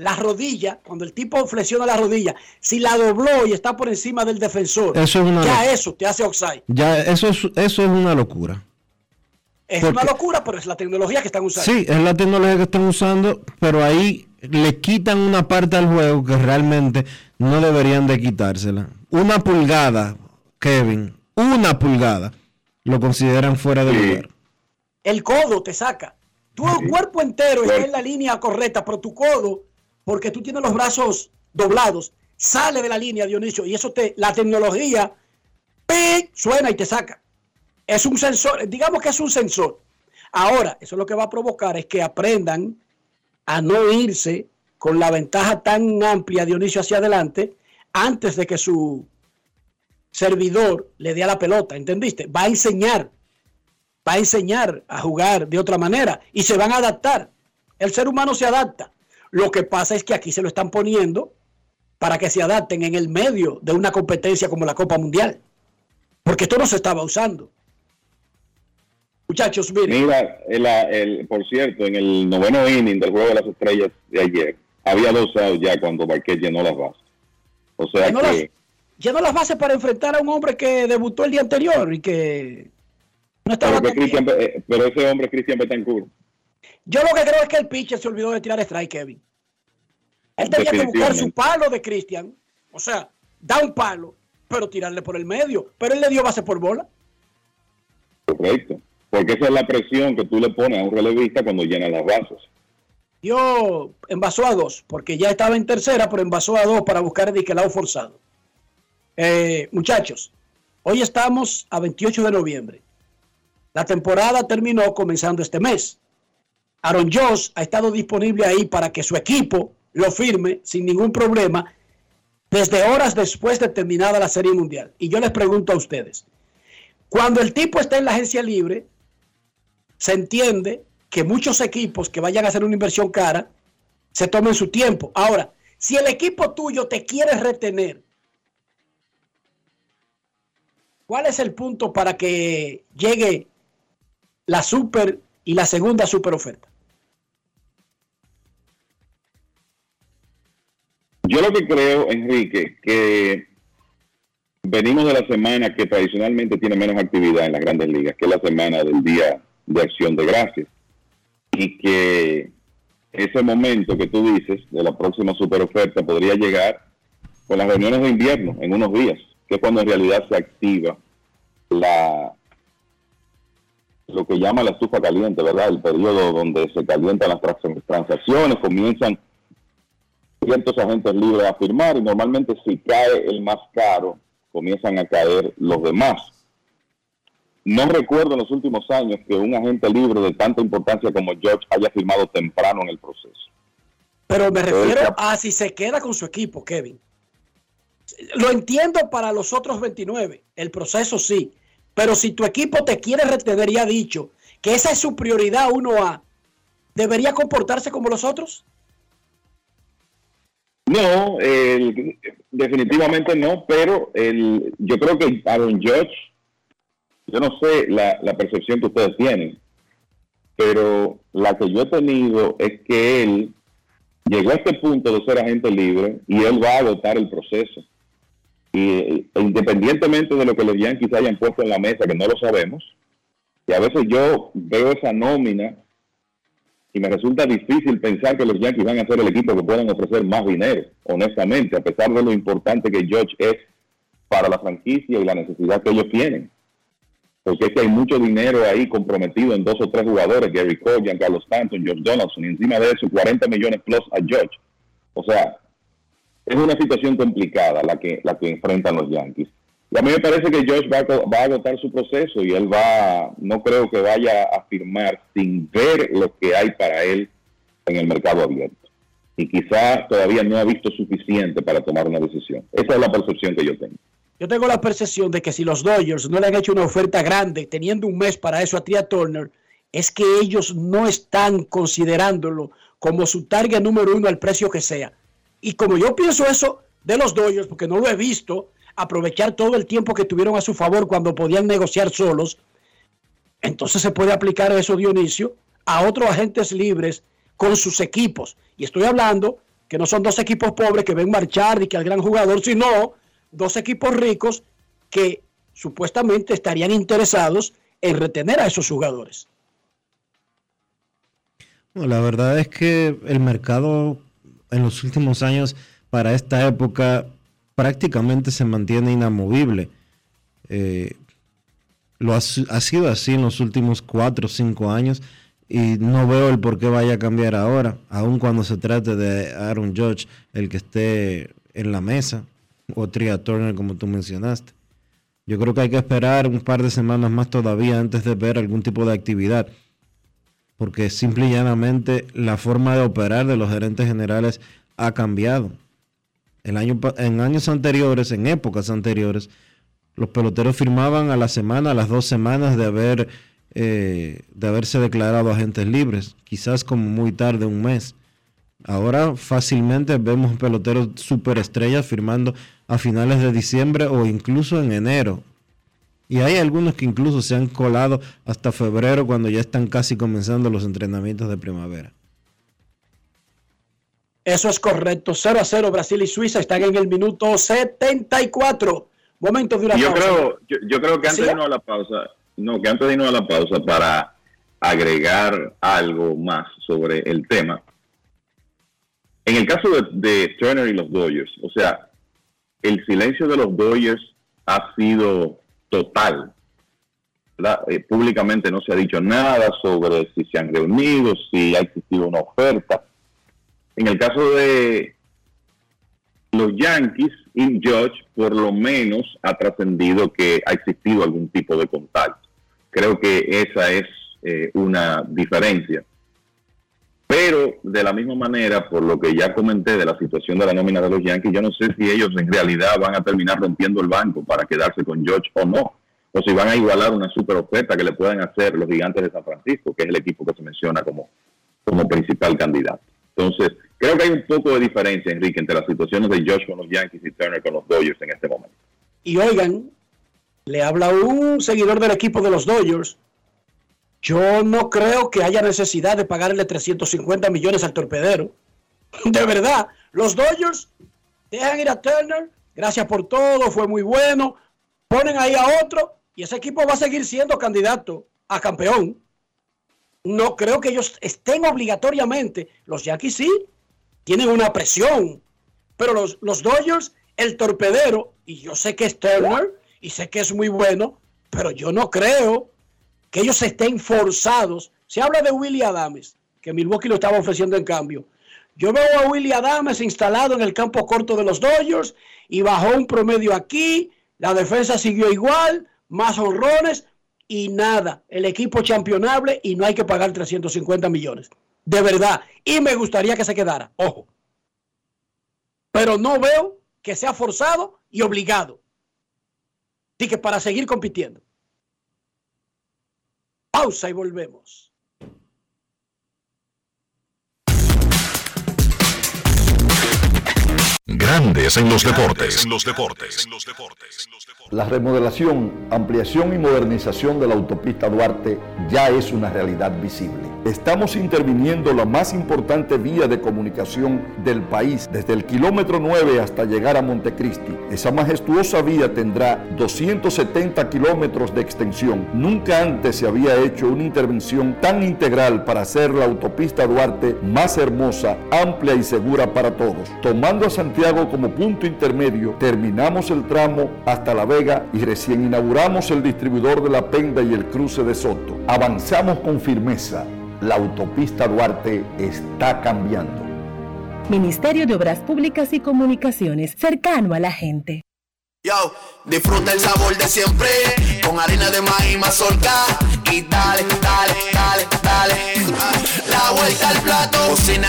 la rodilla, cuando el tipo flexiona la rodilla, si la dobló y está por encima del defensor, ya eso te hace offside. Ya eso es, eso es una locura. Es una locura, pero es la tecnología que están usando. Sí, es la tecnología que están usando, pero ahí le quitan una parte al juego que realmente no deberían de quitársela. Una pulgada, Kevin, una pulgada, lo consideran fuera de lugar. El codo te saca. Tu cuerpo entero está en la línea correcta, pero tu codo porque tú tienes los brazos doblados, sale de la línea, Dionisio, y eso te, la tecnología, suena y te saca. Es un sensor, digamos que es un sensor. Ahora, eso lo que va a provocar es que aprendan a no irse con la ventaja tan amplia, Dionisio, hacia adelante, antes de que su servidor le dé a la pelota, ¿entendiste? Va a enseñar, va a enseñar a jugar de otra manera y se van a adaptar. El ser humano se adapta. Lo que pasa es que aquí se lo están poniendo para que se adapten en el medio de una competencia como la Copa Mundial. Porque esto no se estaba usando. Muchachos, miren. Mira, el, por cierto, en el noveno inning del juego de las estrellas de ayer, había dos outs ya cuando Barquet llenó las bases. O sea llenó que. Las, llenó las bases para enfrentar a un hombre que debutó el día anterior y que no estaba. Pero, eh, pero ese hombre es Cristian Betancourt. Yo lo que creo es que el pitcher se olvidó de tirar strike, Kevin. Él tenía que buscar su palo de Cristian. O sea, da un palo, pero tirarle por el medio. Pero él le dio base por bola. Correcto. Porque esa es la presión que tú le pones a un relevista cuando llena las bases. Yo envasó a dos, porque ya estaba en tercera, pero envasó a dos para buscar el diquelado forzado. Eh, muchachos, hoy estamos a 28 de noviembre. La temporada terminó comenzando este mes. Aaron Josh ha estado disponible ahí para que su equipo lo firme sin ningún problema desde horas después de terminada la Serie Mundial. Y yo les pregunto a ustedes, cuando el tipo está en la agencia libre, se entiende que muchos equipos que vayan a hacer una inversión cara se tomen su tiempo. Ahora, si el equipo tuyo te quiere retener, ¿cuál es el punto para que llegue la super y la segunda super oferta? Yo lo que creo, Enrique, que venimos de la semana que tradicionalmente tiene menos actividad en las grandes ligas, que es la semana del Día de Acción de Gracias. Y que ese momento que tú dices de la próxima superoferta podría llegar con las reuniones de invierno en unos días, que es cuando en realidad se activa la lo que llama la estufa caliente, ¿verdad? El periodo donde se calientan las transacciones, comienzan ciertos agentes libres a firmar y normalmente si cae el más caro, comienzan a caer los demás. No recuerdo en los últimos años que un agente libre de tanta importancia como George haya firmado temprano en el proceso. Pero me refiero a si se queda con su equipo, Kevin. Lo entiendo para los otros 29, el proceso sí, pero si tu equipo te quiere retener y ha dicho que esa es su prioridad 1A, ¿debería comportarse como los otros? No, definitivamente no, pero el, yo creo que Aaron Judge, yo no sé la, percepción que ustedes tienen, pero la que yo he tenido es que él llegó a este punto de ser agente libre y él va a agotar el proceso. Y e independientemente de lo que los Yankees hayan puesto en la mesa, que no lo sabemos, y a veces yo veo esa nómina y me resulta difícil pensar que los Yankees van a ser el equipo que puedan ofrecer más dinero, honestamente, a pesar de lo importante que George es para la franquicia y la necesidad que ellos tienen. Porque es que hay mucho dinero ahí comprometido en dos o tres jugadores, Gary Cole, Giancarlo Stanton, George Donaldson, y encima de eso 40 millones plus a George. O sea, es una situación complicada la que, la que enfrentan los Yankees. Y a mí me parece que George va a, va a agotar su proceso y él va, no creo que vaya a firmar sin ver lo que hay para él en el mercado abierto. Y quizá todavía no ha visto suficiente para tomar una decisión. Esa es la percepción que yo tengo. Yo tengo la percepción de que si los Dodgers no le han hecho una oferta grande, teniendo un mes para eso a Tria Turner, es que ellos no están considerándolo como su target número uno al precio que sea. Y como yo pienso eso de los Dodgers, porque no lo he visto, aprovechar todo el tiempo que tuvieron a su favor cuando podían negociar solos, entonces se puede aplicar eso, Dionisio, a otros agentes libres con sus equipos. Y estoy hablando que no son dos equipos pobres que ven marchar y que al gran jugador, sino dos equipos ricos que supuestamente estarían interesados en retener a esos jugadores. la verdad es que el mercado en los últimos años para esta época prácticamente se mantiene inamovible. Eh, lo ha, sido así en los últimos cuatro o cinco años y no veo el por qué vaya a cambiar ahora, aun cuando se trate de Aaron Judge, el que esté en la mesa, o Tria Turner como tú mencionaste. Yo creo que hay que esperar un par de semanas más todavía antes de ver algún tipo de actividad, porque simple y llanamente la forma de operar de los gerentes generales ha cambiado año, en años anteriores, en épocas anteriores, los peloteros firmaban a la semana, a las dos semanas de haber eh, de haberse declarado agentes libres, quizás como muy tarde, un mes. Ahora fácilmente vemos peloteros superestrellas firmando a finales de diciembre o incluso en enero. Y hay algunos que incluso se han colado hasta febrero cuando ya están casi comenzando los entrenamientos de primavera. Eso es correcto. 0 a 0 Brasil y Suiza están en el minuto 74. Momento de una yo Creo, yo, creo que antes de irnos a la pausa, no, que antes de irnos a la pausa para agregar algo más sobre el tema. En el caso de, Turner y los Dodgers, o sea, el silencio de los Dodgers ha sido total. Eh, públicamente no se ha dicho nada sobre si se han reunido, si ha existido una oferta. En el caso de los Yankees, y Judge por lo menos ha trascendido que ha existido algún tipo de contacto. Creo que esa es eh, una diferencia. Pero de la misma manera, por lo que ya comenté de la situación de la nómina de los Yankees, yo no sé si ellos en realidad van a terminar rompiendo el banco para quedarse con George o no. O si van a igualar una super oferta que le puedan hacer los gigantes de San Francisco, que es el equipo que se menciona como, como principal candidato. Entonces, Creo que hay un poco de diferencia, Enrique, entre las situaciones de Josh con los Yankees y Turner con los Dodgers en este momento. Y oigan, le habla un seguidor del equipo de los Dodgers. Yo no creo que haya necesidad de pagarle 350 millones al torpedero. De verdad, los Dodgers dejan ir a Turner. Gracias por todo, fue muy bueno. Ponen ahí a otro y ese equipo va a seguir siendo candidato a campeón. No creo que ellos estén obligatoriamente. Los Yankees sí, tienen una presión. Pero los, los Dodgers, el torpedero, y yo sé que es Turner, y sé que es muy bueno, pero yo no creo que ellos estén forzados. Se habla de Willie Adams, que Milwaukee lo estaba ofreciendo en cambio. Yo veo a Willie Adams instalado en el campo corto de los Dodgers y bajó un promedio aquí, la defensa siguió igual, más honrones y nada. El equipo championable y no hay que pagar 350 millones de verdad. Y me gustaría que se quedara, ojo. Pero no veo que sea forzado y obligado. Así que para seguir compitiendo. Pausa y volvemos. Grandes en los deportes. En los deportes. La remodelación, ampliación y modernización de la autopista Duarte ya es una realidad visible. Estamos interviniendo la más importante vía de comunicación del país, desde el kilómetro 9 hasta llegar a Montecristi. Esa majestuosa vía tendrá 270 kilómetros de extensión. Nunca antes se había hecho una intervención tan integral para hacer la autopista Duarte más hermosa, amplia y segura para todos. Tomando a Santiago como punto intermedio, terminamos el tramo hasta La Vega y recién inauguramos el distribuidor de la Penda y el cruce de Soto. Avanzamos con firmeza. La autopista Duarte está cambiando. Ministerio de Obras Públicas y Comunicaciones, cercano a la gente. Yo, disfruta el sabor de siempre, con harina de maíz mazorca y dale, dale, dale, dale. La vuelta al plato, cocina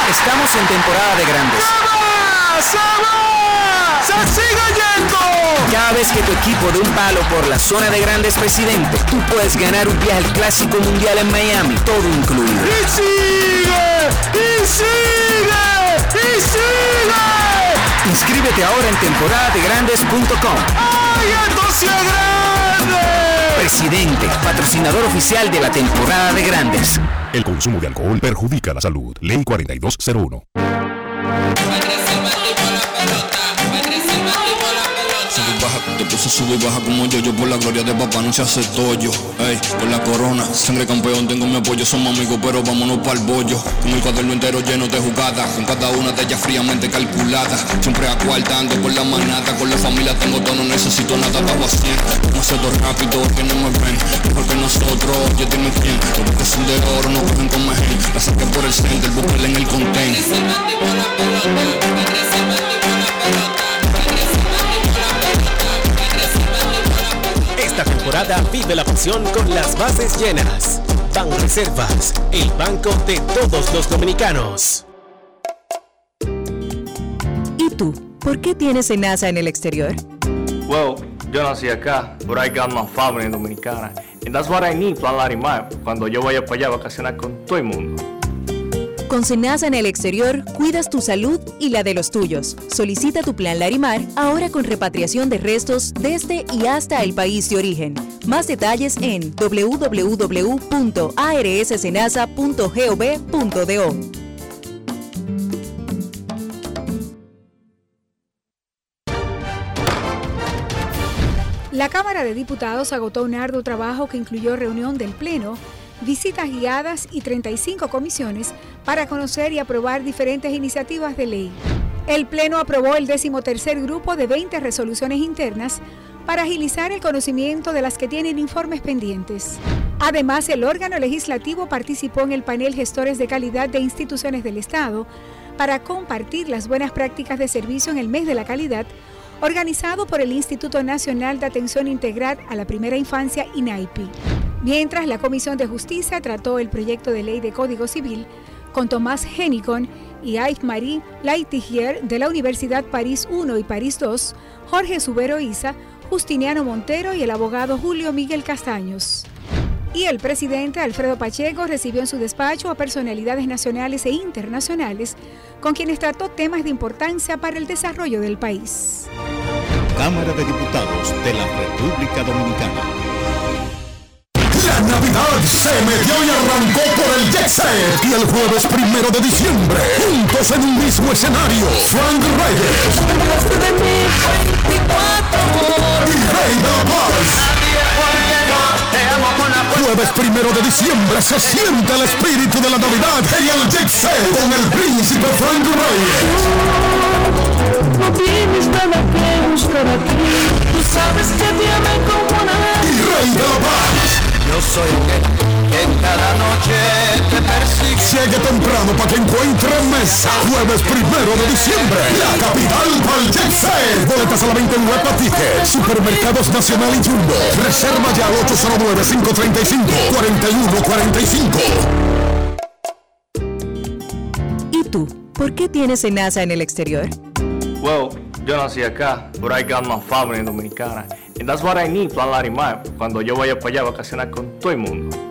Estamos en temporada de grandes. ¡Se va! ¡Se sigue yendo! Cada vez que tu equipo de un palo por la zona de grandes presidente, tú puedes ganar un viaje al Clásico Mundial en Miami, todo incluido. ¡Y sigue! ¡Y sigue! ¡Y sigue! Inscríbete ahora en temporadadegrandes.com. ¡Ay, esto sí es grande! Presidente, patrocinador oficial de la temporada de grandes. El consumo de alcohol perjudica la salud. Ley 4201. Te puse sube y baja como yo, yo por la gloria de papá no se hace tollo. Ey, por la corona, sangre campeón, tengo mi apoyo, somos amigos, pero vámonos para el bollo. Con el cuaderno entero lleno de jugadas, con cada una de ellas fríamente calculada. Siempre acuartando con la manata, con la familia tengo todo, no necesito nada, pago así. Todo rápido, que no me ven, mejor que nosotros, yo dime quién. Los que son de oro no cogen con mejen, la saqué por el center, búsquenla en el content. Temporada vive la pasión con las bases llenas. Ban Reservas, el banco de todos los dominicanos. ¿Y tú? ¿Por qué tienes enaza en el exterior? Well, yo nací acá, but I got my family dominicana. And that's what I need, Plan Larimar, cuando yo vaya para allá a vacacionar con todo el mundo. Con Senasa en el exterior, cuidas tu salud y la de los tuyos. Solicita tu plan Larimar ahora con repatriación de restos desde y hasta el país de origen. Más detalles en www.arssenasa.gov.do. La Cámara de Diputados agotó un arduo trabajo que incluyó reunión del Pleno, visitas guiadas y 35 comisiones para conocer y aprobar diferentes iniciativas de ley. El Pleno aprobó el decimotercer grupo de 20 resoluciones internas para agilizar el conocimiento de las que tienen informes pendientes. Además, el órgano legislativo participó en el panel Gestores de Calidad de Instituciones del Estado para compartir las buenas prácticas de servicio en el mes de la calidad, organizado por el Instituto Nacional de Atención Integral a la Primera Infancia, INAIPI. Mientras la Comisión de Justicia trató el proyecto de ley de Código Civil con Tomás Henicon y Yves-Marie Laitigier de la Universidad París I y París II, Jorge Subero Isa, Justiniano Montero y el abogado Julio Miguel Castaños. Y el presidente Alfredo Pacheco recibió en su despacho a personalidades nacionales e internacionales con quienes trató temas de importancia para el desarrollo del país. Cámara de Diputados de la República Dominicana. La Navidad se metió y arrancó por el Jet Set. Y el jueves primero de diciembre, juntos en un mismo escenario, Frank Reyes y Reina Paz. Jueves primero de diciembre se siente el espíritu de la Navidad en el Jet Set con el príncipe Frank Reyes. No tienes nada que buscar aquí. Tú sabes que te como una Y Reina Paz. Yo soy el que en cada noche te persigue. Llegue temprano para que encuentre mesa. Jueves primero de diciembre. La capital valdense. Boletas a la venta en Huepa Ticket. Supermercados Nacional y Jumbo. Reserva ya al 809-535-4145. ¿Y tú? ¿Por qué tienes NASA en el exterior? Well, yo nací acá, but I got my family dominicana. And that's what I need, Plan Larimar, cuando yo vaya para allá a vacacionar con todo el mundo.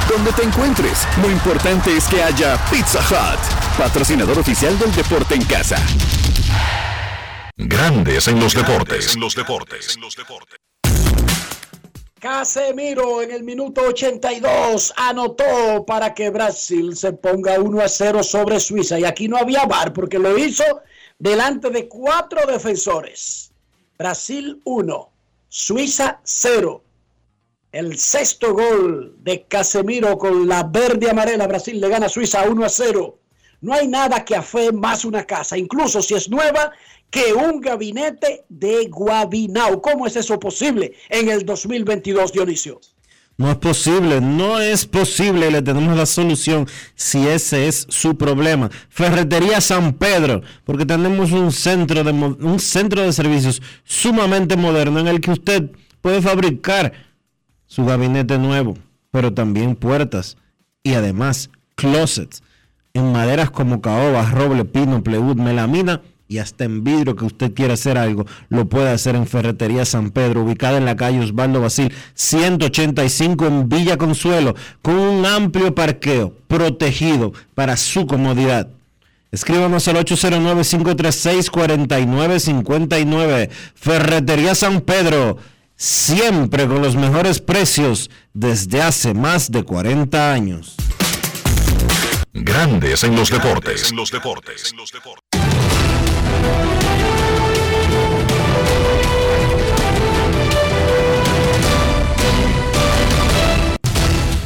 Donde te encuentres, lo importante es que haya Pizza Hut, patrocinador oficial del deporte en casa. Grandes en los deportes. los deportes. Casemiro en el minuto 82 anotó para que Brasil se ponga 1 a 0 sobre Suiza. Y aquí no había bar porque lo hizo delante de cuatro defensores. Brasil 1, Suiza 0. El sexto gol de Casemiro con la verde amarela. Brasil le gana a Suiza 1 a 0. No hay nada que afee más una casa, incluso si es nueva, que un gabinete de Guabinao. ¿Cómo es eso posible en el 2022, Dionisio? No es posible, no es posible. Le tenemos la solución si ese es su problema. Ferretería San Pedro, porque tenemos un centro de, un centro de servicios sumamente moderno en el que usted puede fabricar su gabinete nuevo, pero también puertas y además closets en maderas como caoba, roble, pino, pleud, melamina y hasta en vidrio que usted quiera hacer algo, lo puede hacer en Ferretería San Pedro, ubicada en la calle Osvaldo Basil, 185 en Villa Consuelo, con un amplio parqueo protegido para su comodidad. Escríbanos al 809-536-4959. Ferretería San Pedro, siempre con los mejores precios desde hace más de 40 años. Grandes en los deportes. En los deportes.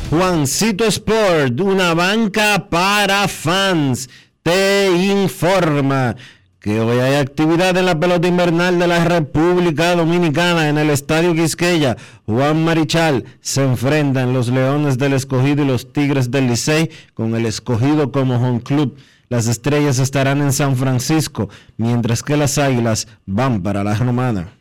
Juancito Sport, una banca para fans, te informa que hoy hay actividad en la pelota invernal de la República Dominicana en el Estadio Quisqueya. Juan Marichal se enfrentan los Leones del Escogido y los Tigres del Licey con el Escogido como home club. Las estrellas estarán en San Francisco, mientras que las águilas van para la Romana.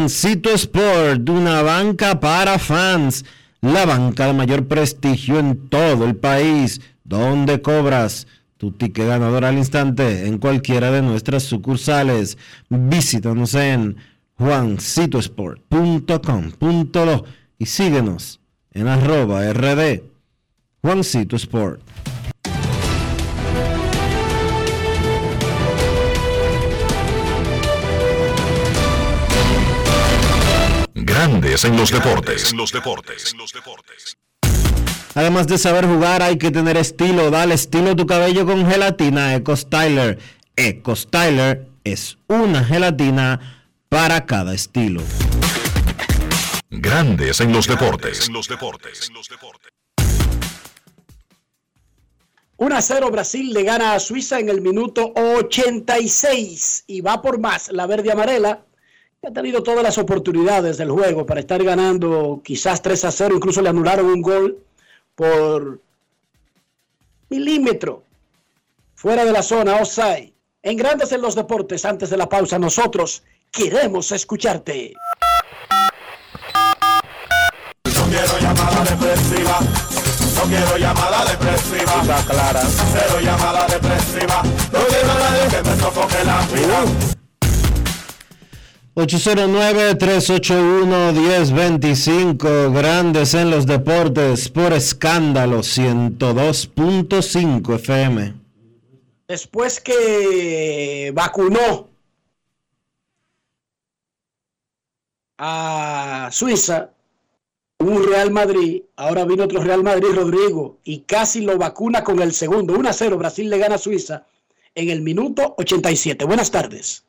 Juancito Sport, una banca para fans, la banca de mayor prestigio en todo el país, donde cobras tu ticket ganador al instante en cualquiera de nuestras sucursales. Visítanos en juancitosport.com.do y síguenos en arroba rd Juancito Sport. Grandes en los deportes. En los deportes. Además de saber jugar, hay que tener estilo. Dale estilo a tu cabello con gelatina Eco Styler. Eco Styler es una gelatina para cada estilo. Grandes en los deportes. En los deportes. 1 a 0 Brasil le gana a Suiza en el minuto 86 y va por más la verde amarela ha tenido todas las oportunidades del juego para estar ganando quizás 3 a 0, incluso le anularon un gol por milímetro fuera de la zona, offside. En Grandes en los Deportes, antes de la pausa, nosotros queremos escucharte. No quiero llamada depresiva. No quiero llamada depresiva. Está clara. Cero llamada depresiva. No quiero a nadie que me sofoque la vida. 809-381-1025, grandes en los deportes, por escándalo 102.5 FM. Después que vacunó a Suiza, un Real Madrid, ahora vino otro Real Madrid, Rodrigo, y casi lo vacuna con el segundo. 1 a 0, Brasil le gana a Suiza en el minuto 87. Buenas tardes.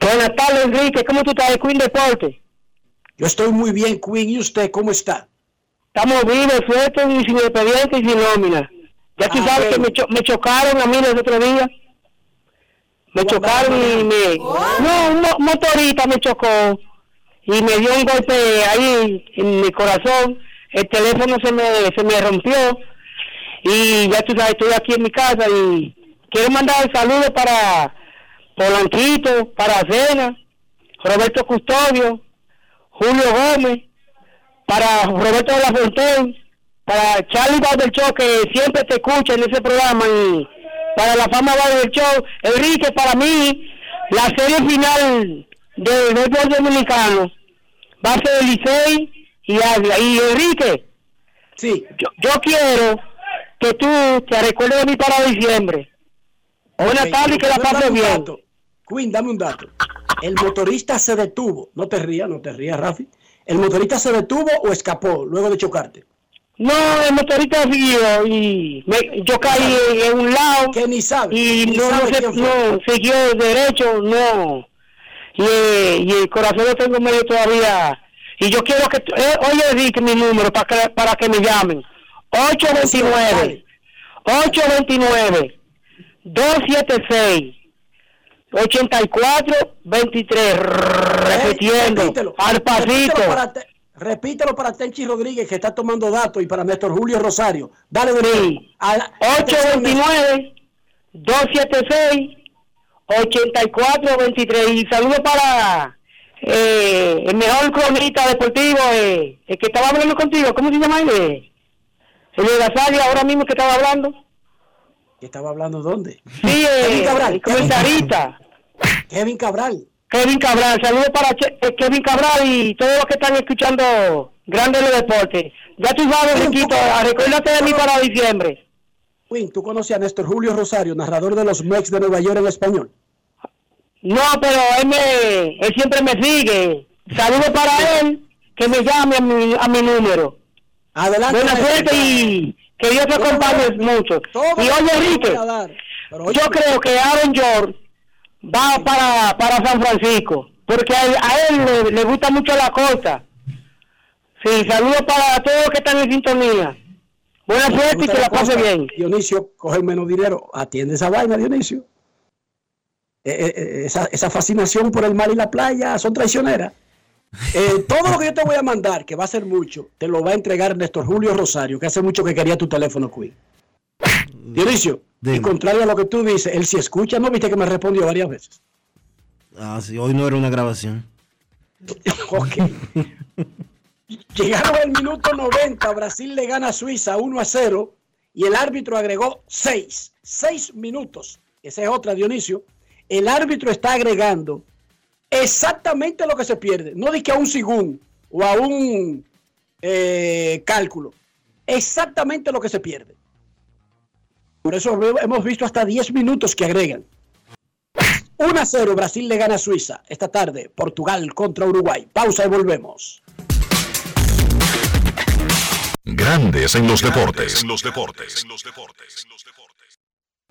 Buenas tardes, Enrique. ¿Cómo tú estás de Queen Deporte? Yo estoy muy bien, Queen. ¿Y usted cómo está? Estamos vivos, sueltos y sin expediente y sin nómina. Ya tú Ah, sabes que me, cho- me chocaron a mí el otro día. Me chocaron y me... No, un mo- motorista me chocó y me dio un golpe ahí en mi corazón. El teléfono se me, se me rompió y ya tú sabes, estoy aquí en mi casa y quiero mandar saludos para Polanquito, para Cena, Roberto Custodio, Julio Gómez, para Roberto de la Fontaine, para Charlie Show, que siempre te escucha en ese programa, y para la fama Show, Enrique, para mí, la serie final del béisbol dominicano va a ser Licey y Águila. Y Enrique, sí. yo, yo quiero que tú te recuerdes de mí para diciembre. Buenas tardes y que la pases bien. Queen, dame un dato. El motorista se detuvo. No te rías, no te rías, Rafi. ¿El motorista se detuvo o escapó luego de chocarte? No, el motorista siguió y me- yo caí en un lado que ni sabe y ni no, sabe no, se- no, siguió derecho, no. Y, y el corazón lo tengo medio todavía. Y yo quiero que, eh, oye, Rick, mi número para que, para que me llamen. 829 829 276 8423 repitiendo Repítelo. al pasito Repítelo para, Te- repítelo para Tenchi Rodríguez que está tomando datos y para Néstor Julio Rosario. Dale, de nuevo. A la- 829 276 8423 y saludo para eh, el mejor cronista deportivo eh, el que estaba hablando contigo ¿cómo se llama él? Eh, el de Gasalia ahora mismo que estaba hablando ¿Que estaba hablando dónde? sí eh, el comentarista Kevin Cabral. Kevin Cabral saludos para eh, Kevin Cabral y todos los que están escuchando Grandes los Deportes ya tú sabes Riquito recuérdate de mí para diciembre Queen, ¿tú conoces a Néstor Julio Rosario, narrador de los Mex de Nueva York en español? No, pero él, me, él siempre me sigue. Saludos para él, que me llame a mi, a mi número. Adelante. Buena suerte y que Dios te acompañe mucho. Y oye, Enrique, yo creo que Aaron George va para, para San Francisco, porque a él, a él le, le gusta mucho la costa. Sí, saludos para todos los que están en sintonía. Buena ¿te suerte y que la pase costa? bien. Dionisio, coge menos dinero. Atiende esa vaina, Dionisio. Eh, eh, eh, esa, esa fascinación por el mar y la playa son traicioneras. Eh, todo lo que yo te voy a mandar, que va a ser mucho, te lo va a entregar Néstor Julio Rosario, que hace mucho que quería tu teléfono, Queen. Dionisio, y contrario a lo que tú dices, él si escucha, ¿no viste que me respondió varias veces? Ah, sí, hoy no era una grabación. Ok. Llegaron al minuto 90, Brasil le gana a Suiza 1 a 0 y el árbitro agregó 6. 6 minutos. Esa es otra, Dionisio. El árbitro está agregando exactamente lo que se pierde. No di que a un segundo o a un eh, cálculo. Exactamente lo que se pierde. Por eso hemos visto hasta 10 minutos que agregan. 1 a 0, Brasil le gana a Suiza. Esta tarde, Portugal contra Uruguay. Pausa y volvemos. Grandes en los deportes. En los deportes.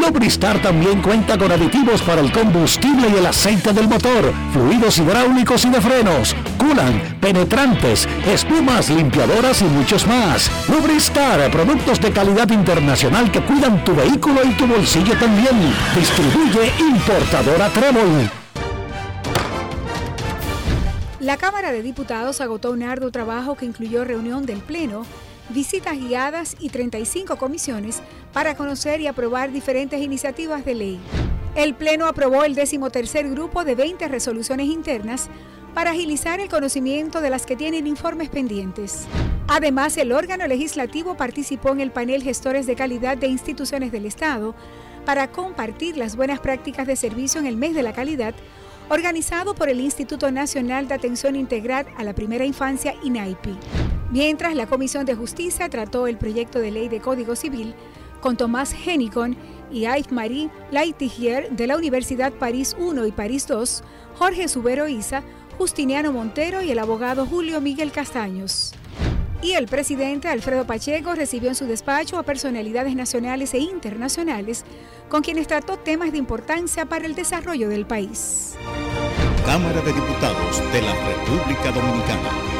Lubristar también cuenta con aditivos para el combustible y el aceite del motor fluidos hidráulicos y de frenos, culan, penetrantes, espumas, limpiadoras y muchos más. Lubristar, productos de calidad internacional que cuidan tu vehículo y tu bolsillo también. Distribuye importadora Trébol. La Cámara de Diputados agotó un arduo trabajo que incluyó reunión del Pleno, visitas guiadas y 35 comisiones para conocer y aprobar diferentes iniciativas de ley. El Pleno aprobó el decimotercer grupo de 20 resoluciones internas para agilizar el conocimiento de las que tienen informes pendientes. Además, el órgano legislativo participó en el panel Gestores de Calidad de Instituciones del Estado para compartir las buenas prácticas de servicio en el mes de la calidad, organizado por el Instituto Nacional de Atención Integral a la Primera Infancia, INAIPI. Mientras la Comisión de Justicia trató el proyecto de ley de Código Civil con Tomás Henicon y Yves-Marie Laitigier de la Universidad París I y París II, Jorge Subero Isa, Justiniano Montero y el abogado Julio Miguel Castaños. Y el presidente Alfredo Pacheco recibió en su despacho a personalidades nacionales e internacionales con quienes trató temas de importancia para el desarrollo del país. Cámara de Diputados de la República Dominicana.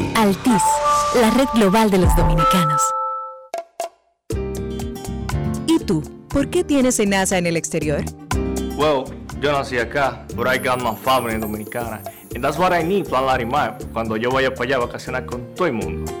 Altis, la red global de los dominicanos. ¿Y tú? ¿Por qué tienes NASA en el exterior? Well, yo nací acá, but I got my family dominicana. And that's what I need, Plan Larimar, cuando yo vaya para allá a vacacionar con todo el mundo.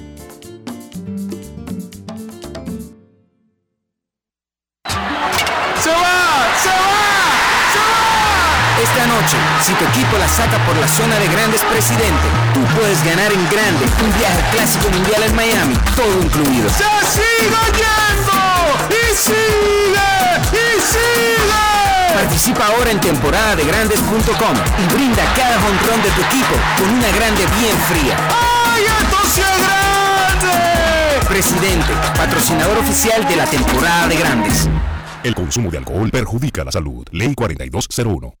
si tu equipo la saca por la zona de grandes presidente, tú puedes ganar en grande un viaje clásico mundial en Miami, todo incluido. ¡Se sigue yendo! ¡Y sigue! ¡Y sigue! Participa ahora en temporada de grandes.com y brinda cada jonrón de tu equipo con una grande bien fría. ¡Ay, esto sí es grande! Presidente, patrocinador oficial de la temporada de grandes. El consumo de alcohol perjudica la salud. Ley 4201.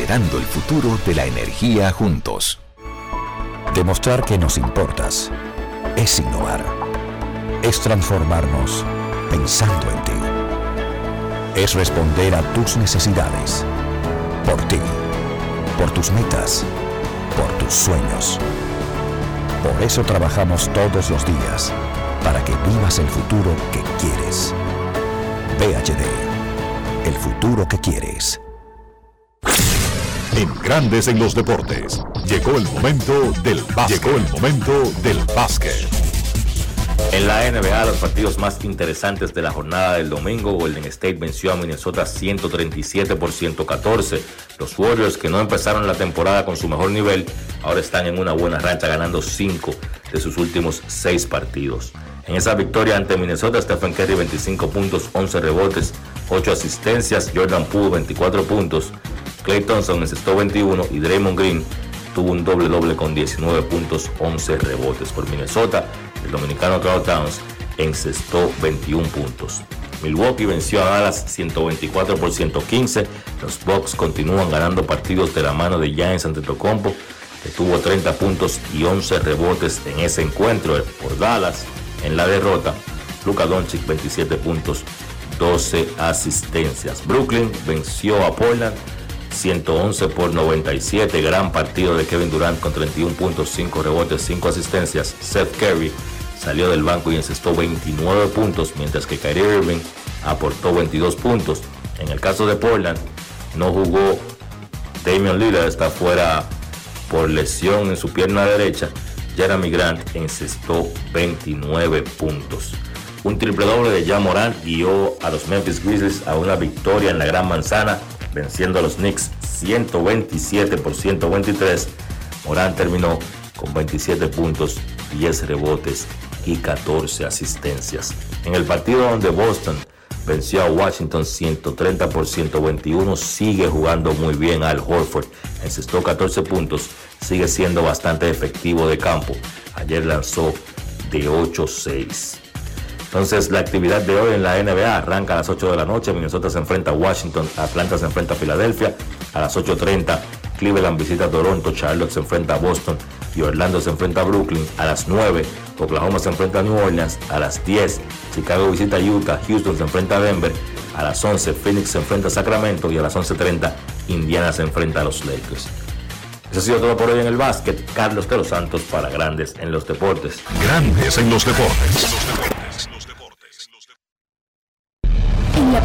el futuro de la energía juntos. Demostrar que nos importas es innovar. Es transformarnos pensando en ti. Es responder a tus necesidades. Por ti. Por tus metas. Por tus sueños. Por eso trabajamos todos los días, para que vivas el futuro que quieres. VHD, el futuro que quieres. En Grandes en los Deportes, llegó el momento del básquet. Llegó el momento del básquet. En la NBA, los partidos más interesantes de la jornada del domingo, Golden State venció a Minnesota 137 por 114. Los Warriors, que no empezaron la temporada con su mejor nivel, ahora están en una buena rancha ganando 5 de sus últimos 6 partidos. En esa victoria ante Minnesota, Stephen Curry 25 puntos, 11 rebotes, 8 asistencias, Jordan Poole 24 puntos, Clay Thompson encestó 21 y Draymond Green tuvo un doble doble con 19 puntos, 11 rebotes por Minnesota. El dominicano Carl Towns encestó 21 puntos. Milwaukee venció a Dallas 124 por 115. Los Bucks continúan ganando partidos de la mano de Giants Antetokounmpo, que tuvo 30 puntos y 11 rebotes en ese encuentro por Dallas. En la derrota, Luka Doncic 27 puntos, 12 asistencias. Brooklyn venció a Portland 111 por 97. Gran partido de Kevin Durant con 31 puntos, 5 rebotes, 5 asistencias. Seth Curry salió del banco y encestó 29 puntos, mientras que Kyrie Irving aportó 22 puntos. En el caso de Portland, no jugó Damian Lillard, está fuera por lesión en su pierna derecha. Jeremy Grant encestó 29 puntos. Un triple doble de Jan Morant guió a los Memphis Grizzlies a una victoria en la Gran Manzana, venciendo a los Knicks 127 por 123. Morant terminó con 27 puntos, 10 rebotes y 14 asistencias. En el partido donde Boston venció a Washington 130 por 121, sigue jugando muy bien Al Horford, encestó 14 puntos, sigue siendo bastante efectivo de campo. Ayer lanzó de 8-6. Entonces la actividad de hoy en la NBA arranca a las 8 de la noche, Minnesota se enfrenta a Washington, Atlanta se enfrenta a Filadelfia, a las 8.30 Cleveland visita a Toronto, Charlotte se enfrenta a Boston y Orlando se enfrenta a Brooklyn. A las 9 Oklahoma se enfrenta a New Orleans. A las 10 Chicago visita a Utah, Houston se enfrenta a Denver. A las 11 Phoenix se enfrenta a Sacramento y a las 11.30 Indiana se enfrenta a los Lakers. Eso ha sido todo por hoy en el básquet. Carlos de los Santos para Grandes en los Deportes. Grandes en los Deportes.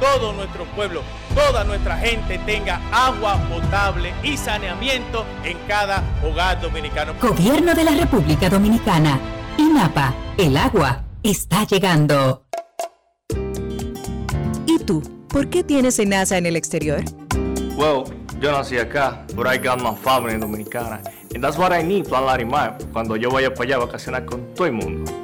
todo nuestro pueblo, toda nuestra gente tenga agua potable y saneamiento en cada hogar dominicano. Gobierno de la República Dominicana. INAPA. El agua está llegando. ¿Y tú? ¿Por qué tienes NASA en el exterior? Well, yo nací acá, but I got my family dominicana. And that's what I need, Plan Larimar, cuando yo vaya para allá a vacacionar con todo el mundo.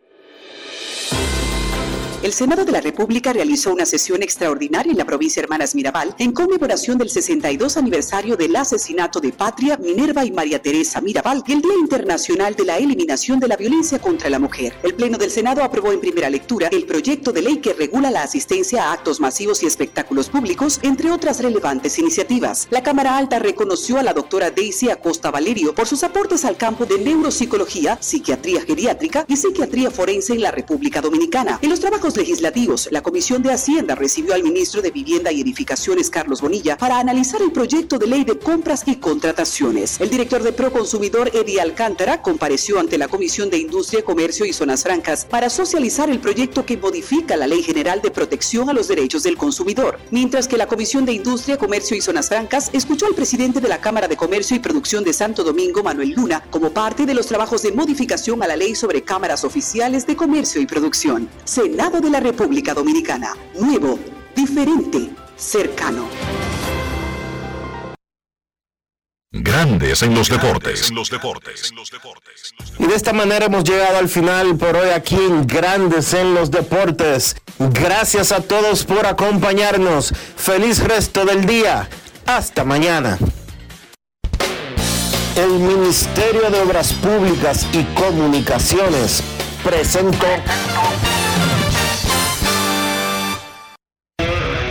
El Senado de la República realizó una sesión extraordinaria en la provincia Hermanas Mirabal en conmemoración del 62 aniversario del asesinato de Patria, Minerva y María Teresa Mirabal y el Día Internacional de la Eliminación de la Violencia contra la Mujer. El Pleno del Senado aprobó en primera lectura el proyecto de ley que regula la asistencia a actos masivos y espectáculos públicos, entre otras relevantes iniciativas. La Cámara Alta reconoció a la doctora Daisy Acosta Valerio por sus aportes al campo de neuropsicología, psiquiatría geriátrica y psiquiatría forense en la República Dominicana. En los trabajos legislativos, la Comisión de Hacienda recibió al ministro de Vivienda y Edificaciones, Carlos Bonilla, para analizar el proyecto de ley de compras y contrataciones. El director de Proconsumidor, Eddie Alcántara, compareció ante la Comisión de Industria, Comercio y Zonas Francas para socializar el proyecto que modifica la Ley General de Protección a los Derechos del Consumidor. Mientras que la Comisión de Industria, Comercio y Zonas Francas escuchó al presidente de la Cámara de Comercio y Producción de Santo Domingo, Manuel Luna, como parte de los trabajos de modificación a la ley sobre cámaras oficiales de comercio y producción. Senado de la República Dominicana. Nuevo, diferente, cercano. Grandes en los deportes. Y de esta manera hemos llegado al final por hoy aquí en Grandes en los Deportes. Gracias a todos por acompañarnos. Feliz resto del día. Hasta mañana. El Ministerio de Obras Públicas y Comunicaciones presentó.